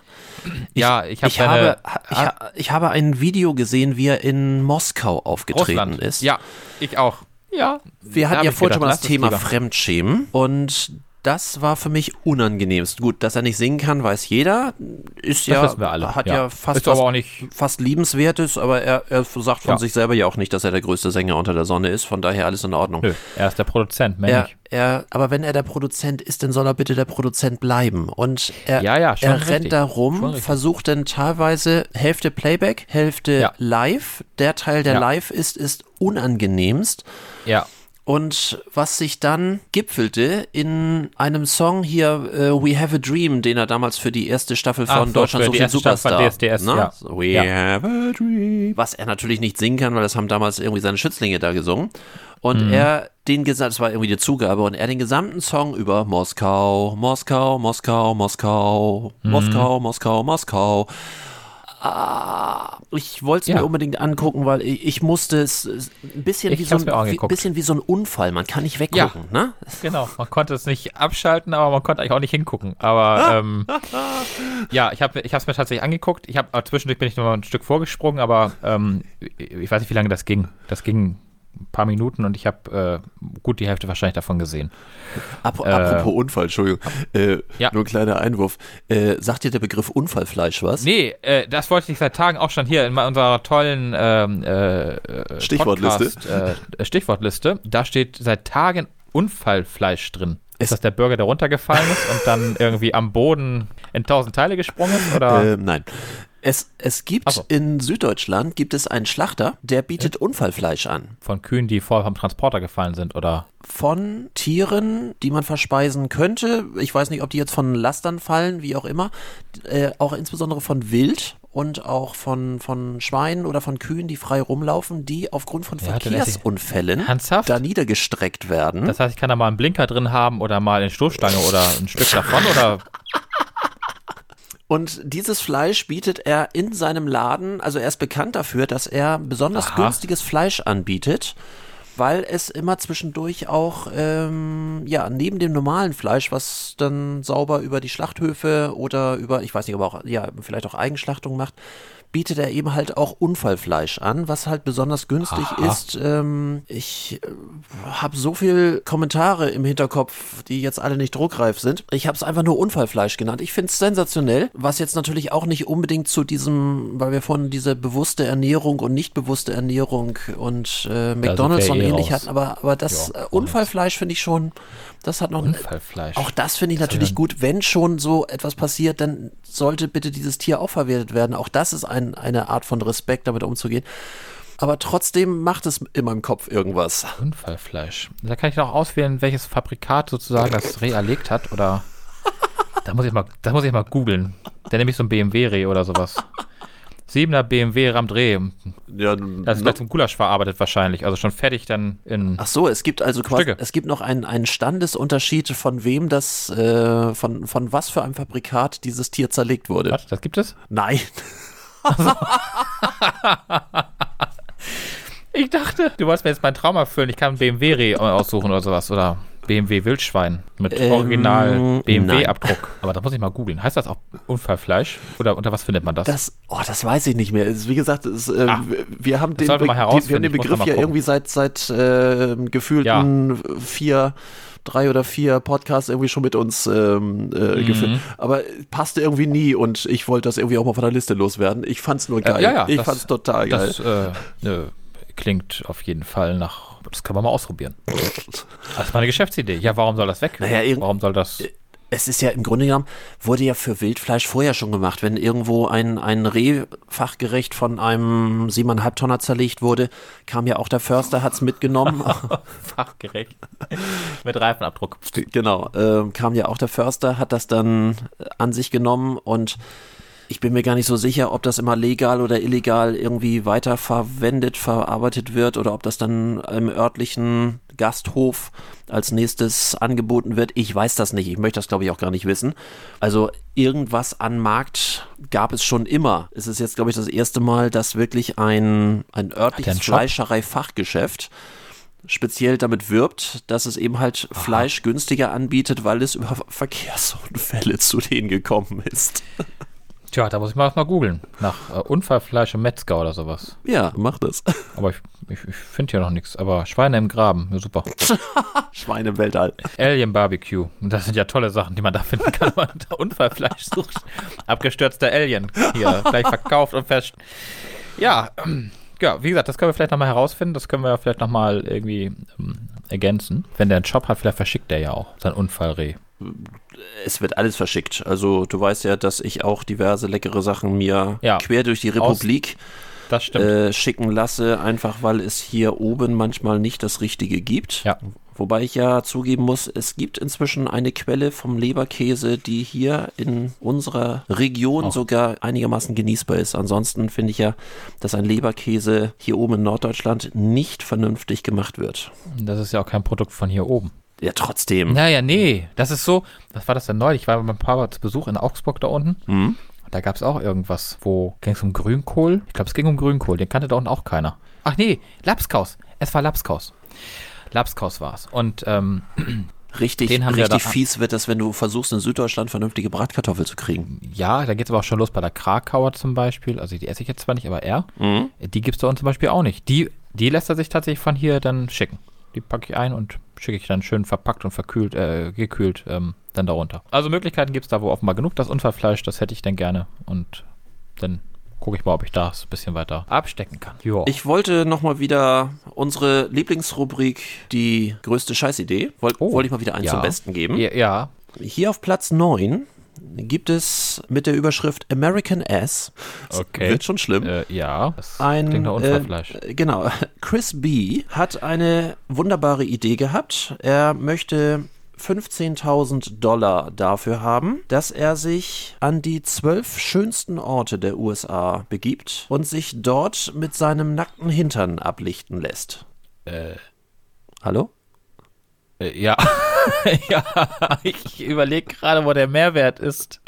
Ich, ja, ich, hab ich habe, ich, ich, habe ein Video gesehen, wie er in Moskau aufgetreten Russland. ist. Ja, ich auch. Ja. Wir hatten ja vorhin schon mal das Thema Fremdschämen und das war für mich unangenehmst. Gut, dass er nicht singen kann, weiß jeder. Ist das ja, wir alle. hat ja, ja fast, fast, aber fast liebenswertes, aber er, er sagt von ja. sich selber ja auch nicht, dass er der größte Sänger unter der Sonne ist. Von daher alles in Ordnung. Nö, er ist der Produzent, mehr er, er, Aber wenn er der Produzent ist, dann soll er bitte der Produzent bleiben. Und er, ja, er rennt da rum, versucht dann teilweise Hälfte Playback, Hälfte live. Der Teil, der live ist, ist unangenehmst. Ja. Und was sich dann gipfelte in einem Song hier uh, We Have a Dream, den er damals für die erste Staffel von so, Deutschland sucht den Superstar. DSDS, ne? ja. We ja. have a dream. Was er natürlich nicht singen kann, weil das haben damals irgendwie seine Schützlinge da gesungen. Und mhm. er den gesamten, das war irgendwie die Zugabe, und er den gesamten Song über Moskau, Moskau, Moskau, Moskau, mhm. Moskau, Moskau, Moskau Ah, ich wollte es ja. mir unbedingt angucken, weil ich, ich musste es ein bisschen wie, so ein, wie, bisschen wie so ein Unfall. Man kann nicht weggucken, ja, ne? Genau, man konnte es nicht abschalten, aber man konnte eigentlich auch nicht hingucken. Aber ähm, ja, ich habe es mir tatsächlich angeguckt. Ich habe zwischendurch bin ich noch mal ein Stück vorgesprungen, aber ähm, ich weiß nicht, wie lange das ging. Das ging ein paar Minuten und ich habe äh, gut die Hälfte wahrscheinlich davon gesehen. Ap äh, apropos Unfall, Entschuldigung. Äh, ja. Nur ein kleiner Einwurf. Äh, sagt dir der Begriff Unfallfleisch was? Nee, äh, das wollte ich seit Tagen auch schon hier in unserer tollen ähm, äh, Stichwortliste. Podcast, Stichwortliste. Da steht seit Tagen Unfallfleisch drin. Ist das der Burger, der runtergefallen ist und dann irgendwie am Boden in tausend Teile gesprungen ist? Oder? Äh, nein. Es, es gibt so. in Süddeutschland gibt es einen Schlachter, der bietet ja. Unfallfleisch an. Von Kühen, die vorher vom Transporter gefallen sind, oder? Von Tieren, die man verspeisen könnte. Ich weiß nicht, ob die jetzt von Lastern fallen, wie auch immer. Äh, auch insbesondere von Wild und auch von, von Schweinen oder von Kühen, die frei rumlaufen, die aufgrund von ja, Verkehrsunfällen da niedergestreckt werden. Das heißt, ich kann da mal einen Blinker drin haben oder mal eine Stoßstange oder ein Stück davon oder Und dieses Fleisch bietet er in seinem Laden, also er ist bekannt dafür, dass er besonders Aha. günstiges Fleisch anbietet, weil es immer zwischendurch auch, ähm, ja, neben dem normalen Fleisch, was dann sauber über die Schlachthöfe oder über, ich weiß nicht, aber auch, ja, vielleicht auch Eigenschlachtung macht, bietet er eben halt auch Unfallfleisch an, was halt besonders günstig Aha. ist. Ähm, ich äh, habe so viel Kommentare im Hinterkopf, die jetzt alle nicht druckreif sind. Ich habe es einfach nur Unfallfleisch genannt. Ich finde es sensationell, was jetzt natürlich auch nicht unbedingt zu diesem, weil wir vorhin diese bewusste Ernährung und nicht bewusste Ernährung und äh, McDonalds und eh ähnlich raus. hatten, aber, aber das Ja, äh, Unfallfleisch finde ich schon, das hat noch Unfallfleisch. auch das finde ich Das natürlich gut. Wenn schon so etwas passiert, dann sollte bitte dieses Tier auch verwertet werden. Auch das ist ein, eine Art von Respekt, damit umzugehen. Aber trotzdem macht es in meinem Kopf irgendwas. Unfallfleisch. Da kann ich noch auswählen, welches Fabrikat sozusagen das Reh erlegt hat, oder? Da muss ich mal, das muss ich mal googeln. Der nämlich so ein BMW-Reh oder sowas. 7er BMW rammt Reh. Ja, Das ist gleich zum Gulasch verarbeitet wahrscheinlich. Also schon fertig dann in. Ach so, es gibt also quasi, Stücke. es gibt noch einen, einen Standesunterschied, von wem das, äh, von, von was für einem Fabrikat dieses Tier zerlegt wurde. Was? Das gibt es? Nein. Ich dachte, du wolltest mir jetzt meinen Traum erfüllen. Ich kann ein BMW-Reh aussuchen oder sowas. Oder BMW Wildschwein mit Ähm, Original BMW-Abdruck. Aber da muss ich mal googeln. Heißt das auch Unfallfleisch? Oder unter was findet man das? Das, oh, das weiß ich nicht mehr. Es ist, wie gesagt, es, äh, Ah. wir- haben den, die, wir haben den Begriff ja irgendwie seit, seit äh, gefühlten vier, drei oder vier Podcasts irgendwie schon mit uns ähm, Mhm. äh, geführt. Aber passte irgendwie nie und ich wollte das irgendwie auch mal von der Liste loswerden. Ich fand's nur geil. ja, ja, ich das- fand's total geil. Das äh, äh, klingt auf jeden Fall nach. Das können wir mal ausprobieren. Das ist meine Geschäftsidee. Ja, warum soll das weg? Naja, warum soll das. Es ist ja im Grunde genommen, wurde ja für Wildfleisch vorher schon gemacht. Wenn irgendwo ein, ein Reh fachgerecht von einem siebeneinhalb Tonner zerlegt wurde, kam ja auch der Förster, hat's mitgenommen. Fachgerecht. Mit Reifenabdruck. Genau, ähm, kam ja auch der Förster, hat das dann äh, an sich genommen und ich bin mir gar nicht so sicher, ob das immer legal oder illegal irgendwie weiterverwendet, verarbeitet wird oder ob das dann im örtlichen Gasthof als nächstes angeboten wird. Ich weiß das nicht. Ich möchte das, glaube ich, auch gar nicht wissen. Also irgendwas an Markt gab es schon immer. Es ist jetzt, glaube ich, das erste Mal, dass wirklich ein, ein örtliches? Fleischerei-Fachgeschäft speziell damit wirbt, dass es eben halt Fleisch günstiger anbietet, weil es über Verkehrsunfälle zu denen gekommen ist. Tja, da muss ich mal, mal googeln. Nach äh, Unfallfleisch im Metzger oder sowas. Ja, mach das. Aber ich, ich, ich finde hier noch nichts. Aber Schweine im Graben, ja, super. Schweine im Weltall. Alien Barbecue. Das sind ja tolle Sachen, die man da finden kann, wenn man unter Unfallfleisch sucht. Abgestürzter Alien. Hier, gleich verkauft und fest. Ja, ähm, ja, wie gesagt, das können wir vielleicht nochmal herausfinden. Das können wir vielleicht nochmal irgendwie ähm, ergänzen. Wenn der einen Shop hat, vielleicht verschickt der ja auch sein Unfallreh. Es wird alles verschickt. Also du weißt ja, dass ich auch diverse leckere Sachen mir Ja. quer durch die Republik äh, schicken lasse, einfach weil es hier oben manchmal nicht das Richtige gibt. Ja. Wobei ich ja zugeben muss, es gibt inzwischen eine Quelle vom Leberkäse, die hier in unserer Region Auch. sogar einigermaßen genießbar ist. Ansonsten finde ich ja, dass ein Leberkäse hier oben in Norddeutschland nicht vernünftig gemacht wird. Das ist ja auch kein Produkt von hier oben. Ja, trotzdem. Naja, nee. Das ist so, was war das denn neulich? Ich war mit meinem Papa zu Besuch in Augsburg da unten. Hm? Da gab es auch irgendwas, wo ging es um Grünkohl? Ich glaube, es ging um Grünkohl. Den kannte da unten auch keiner. Ach nee, Lapskaus. Es war Lapskaus. Lapskaus war es. Und ähm, Richtig, wir richtig da- fies wird das, wenn du versuchst, in Süddeutschland vernünftige Bratkartoffel zu kriegen. ja, da geht es aber auch schon los bei der Krakauer zum Beispiel. Also die esse ich jetzt zwar nicht, aber er. Mhm. Die gibt es da unten zum Beispiel auch nicht. Die, die lässt er sich tatsächlich von hier dann schicken. Die packe ich ein und schicke ich dann schön verpackt und verkühlt, äh, gekühlt ähm, dann darunter. Also Möglichkeiten gibt es da wo offenbar genug. Das Unfallfleisch, das hätte ich dann gerne. Und dann gucke ich mal, ob ich das ein bisschen weiter abstecken kann. Jo. Ich wollte nochmal wieder unsere Lieblingsrubrik, die größte Scheißidee, Oh, wollte ich mal wieder einen ja. zum Besten geben. ja, ja, Hier auf Platz 9 gibt es mit der Überschrift American Ass, das Okay. wird schon schlimm, äh, ja, das ein klingt nach Unfallfleisch. Äh, genau, Chris B. hat eine wunderbare Idee gehabt. Er möchte 15.000 Dollar dafür haben, dass er sich an die zwölf schönsten Orte der USA begibt und sich dort mit seinem nackten Hintern ablichten lässt. Äh, Hallo? äh, ja. ja, ich überlege gerade, wo der Mehrwert ist.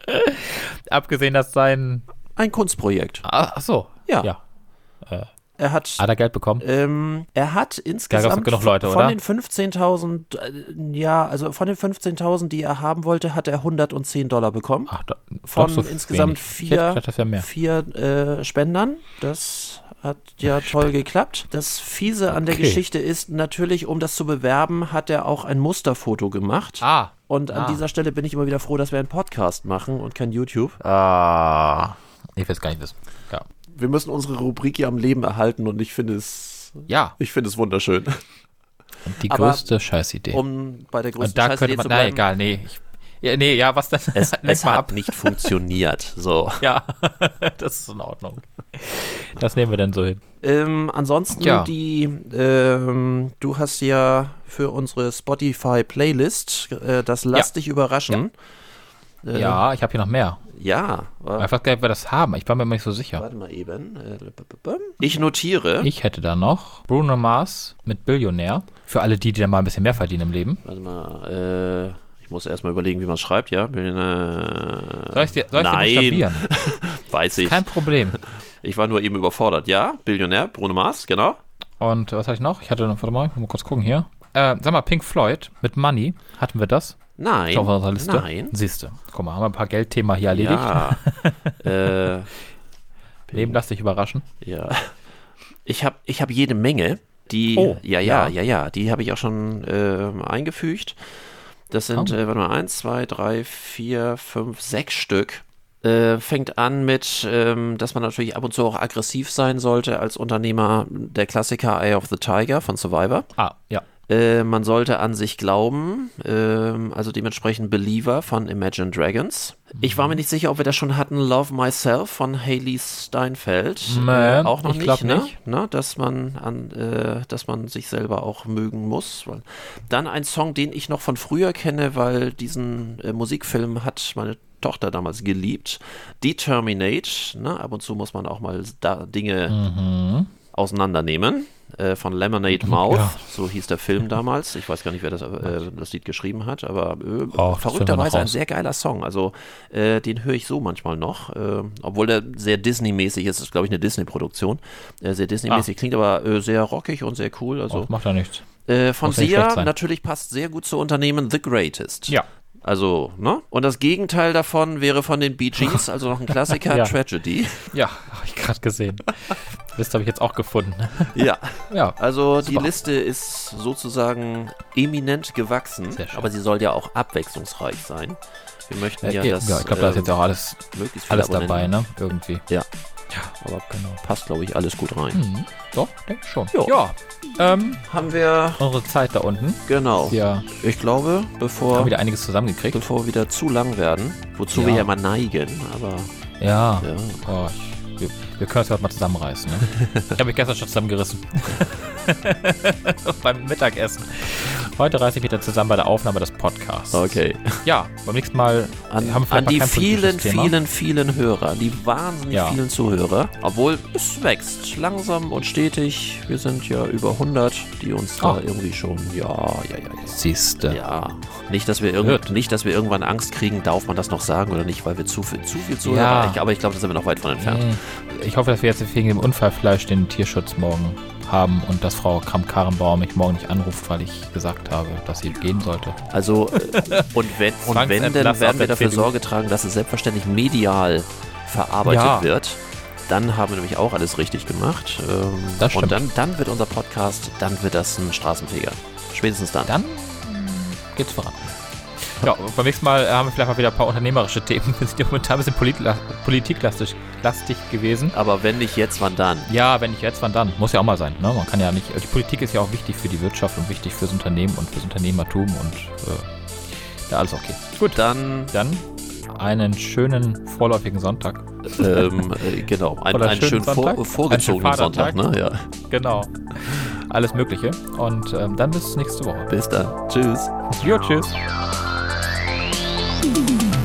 Abgesehen, dass sein. Ein Kunstprojekt. Ah, Ach so. Ja. ja. Er hat Hat er Geld bekommen? Ähm, er hat insgesamt genug Leute, von oder? den 15.000, äh, ja, also von den 15.000, die er haben wollte, hat er 110 Dollar bekommen. Ach, da, von so insgesamt vier, gedacht, das vier äh, Spendern. Das hat ja toll geklappt. Das Fiese an der Okay. Geschichte ist natürlich, um das zu bewerben, hat er auch ein Musterfoto gemacht. Ah. Und an ah. dieser Stelle bin ich immer wieder froh, dass wir einen Podcast machen und kein YouTube. Ah. Ich will es gar nicht wissen. Ja. Wir müssen unsere Rubrik hier am Leben erhalten und ich finde es, Ja. ich finde es wunderschön. Die Aber größte Scheißidee. Um bei der größten Und da Scheißidee könnte man. zu Na, egal, nee. Ich, ja, nee, ja, was denn? Es, es hat ab. nicht funktioniert. So. Ja, das ist in Ordnung. Das nehmen wir dann so hin. Ähm, ansonsten Ja. die, ähm, du hast ja für unsere Spotify-Playlist äh, das Lass Ja. dich überraschen. Äh, Ja, ich habe hier noch mehr. Ja. Einfach geil, ob wir das haben. Ich war mir nicht so sicher. Warte mal eben. Äh, Ich notiere. Ich hätte da noch Bruno Mars mit Billionär. Für alle die, die dann mal ein bisschen mehr verdienen im Leben. Warte mal. Äh, ich muss erstmal überlegen, wie man es schreibt, ja. Bin, äh, Soll ich dir, soll ich dir Nein. weiß ich. Kein Problem. Ich war nur eben überfordert. Ja, Billionär, Bruno Mars, genau. Und was hatte ich noch? Ich hatte noch, warte mal, ich muss mal kurz gucken hier. Äh, sag mal, Pink Floyd mit Money. Hatten wir das? Nein. Ist auf unserer Liste? Nein. Siehste. Guck mal, haben wir ein paar Geldthema hier erledigt. Ja. äh, Leben lass dich überraschen. Ja. Ich habe ich hab jede Menge. Die, Oh, ja, ja, ja. ja, ja, die habe ich auch schon ähm, eingefügt. Das sind, Oh. äh, warte mal, eins, zwei, drei, vier, fünf, sechs Stück. Äh, fängt an mit, ähm, dass man natürlich ab und zu auch aggressiv sein sollte als Unternehmer. Der Klassiker Eye of the Tiger von Survivor. Ah, ja. Äh, man sollte an sich glauben, ähm, also dementsprechend Believer von Imagine Dragons. Ich war mir nicht sicher, ob wir das schon hatten, Love Myself von Haley Steinfeld. Nee, äh, auch noch ich nicht, ne? nicht. Ne? Dass man an, äh, dass man sich selber auch mögen muss. Dann ein Song, den ich noch von früher kenne, weil diesen äh, Musikfilm hat meine Tochter damals geliebt. Determinate, ne? Ab und zu muss man auch mal da Dinge Mhm. Auseinandernehmen. Äh, von Lemonade Mouth, Ja. so hieß der Film damals. Ich weiß gar nicht, wer das, äh, das Lied geschrieben hat, aber äh, Oh, verrückterweise ein sehr geiler Song. Also äh, den höre ich so manchmal noch, äh, obwohl der sehr Disney-mäßig ist. Das ist, glaube ich, eine Disney-Produktion. Äh, sehr Disney-mäßig, klingt aber sehr rockig und sehr cool. Also Oh, macht ja nichts. von Sia natürlich passt sehr gut zu Unternehmen The Greatest. Ja. Also, ne? Und das Gegenteil davon wäre von den Bee Gees, also noch ein Klassiker, Ja. Tragedy. Ja, habe ich gerade gesehen. Liste habe ich jetzt auch gefunden. Ja. Ja. Also die Super. Liste ist sozusagen eminent gewachsen, aber sie soll ja auch abwechslungsreich sein. Wir möchten Äh, ja, ja, dass ich glaube, da ist ähm, jetzt auch alles, möglichst alles dabei, ne? Irgendwie. Ja, Ja, aber genau. passt, glaube ich, alles gut rein. Mhm. Doch, denke schon. Jo. Ja. Ähm, Haben wir, unsere Zeit da unten. genau. Wir Ich glaube, haben bevor, wieder einiges zusammengekriegt. bevor wir wieder zu lang werden, wozu Ja. wir ja mal neigen, aber Ja. ja. Oh, ich, wir, wir können uns heute mal zusammenreißen. Ne? ich habe mich gestern schon zusammengerissen. beim Mittagessen. Heute reiße ich mich dann zusammen bei der Aufnahme des Podcasts. Okay. Ja, beim nächsten Mal An, haben wir an die vielen, vielen, vielen Hörer, die wahnsinnig Ja. vielen Zuhörer. Obwohl es wächst, langsam und stetig. Wir sind ja über 100, die uns da Ah. irgendwie schon, ja, ja, ja, ja. Siehste. Ja, nicht dass, wir irgend, nicht, dass wir irgendwann Angst kriegen, darf man das noch sagen oder nicht, weil wir zu viel, zu viel Zuhörer Ja. ich, Aber ich glaube, da sind wir noch weit von entfernt. Nee. Ich hoffe, dass wir jetzt wegen dem Unfallfleisch den Tierschutz morgen haben und dass Frau Kramp-Karrenbauer mich morgen nicht anruft, weil ich gesagt habe, dass sie gehen sollte. Also, äh, und wenn, und wenn denn Zwangsentlass auf werden wir dafür. Sorge tragen, dass es selbstverständlich medial verarbeitet Ja. wird. Dann haben wir nämlich auch alles richtig gemacht. Ähm, Das und stimmt. dann, dann wird unser Podcast, dann wird das ein Straßenfeger. Spätestens dann. Dann geht's voran. Ja, beim nächsten Mal äh, haben wir vielleicht mal wieder ein paar unternehmerische Themen. Wir sind ja momentan ein bisschen politiklastig lastig gewesen. Aber wenn nicht jetzt, wann dann? Ja, wenn nicht jetzt, wann dann? Muss ja auch mal sein. Ne? Man kann ja nicht. Die Politik ist ja auch wichtig für die Wirtschaft und wichtig fürs Unternehmen und fürs Unternehmertum und äh, ja, alles okay. Gut, dann Dann einen schönen vorläufigen Sonntag. ähm, äh, genau, ein, Oder einen schönen schönen vor, Sonntag? vorgezogenen Einen schönen Sonntag. Ne? Ja. Genau. Alles Mögliche. Und ähm, dann bis nächste Woche. Bis dann. Tschüss. Jo, tschüss. Mm-hmm.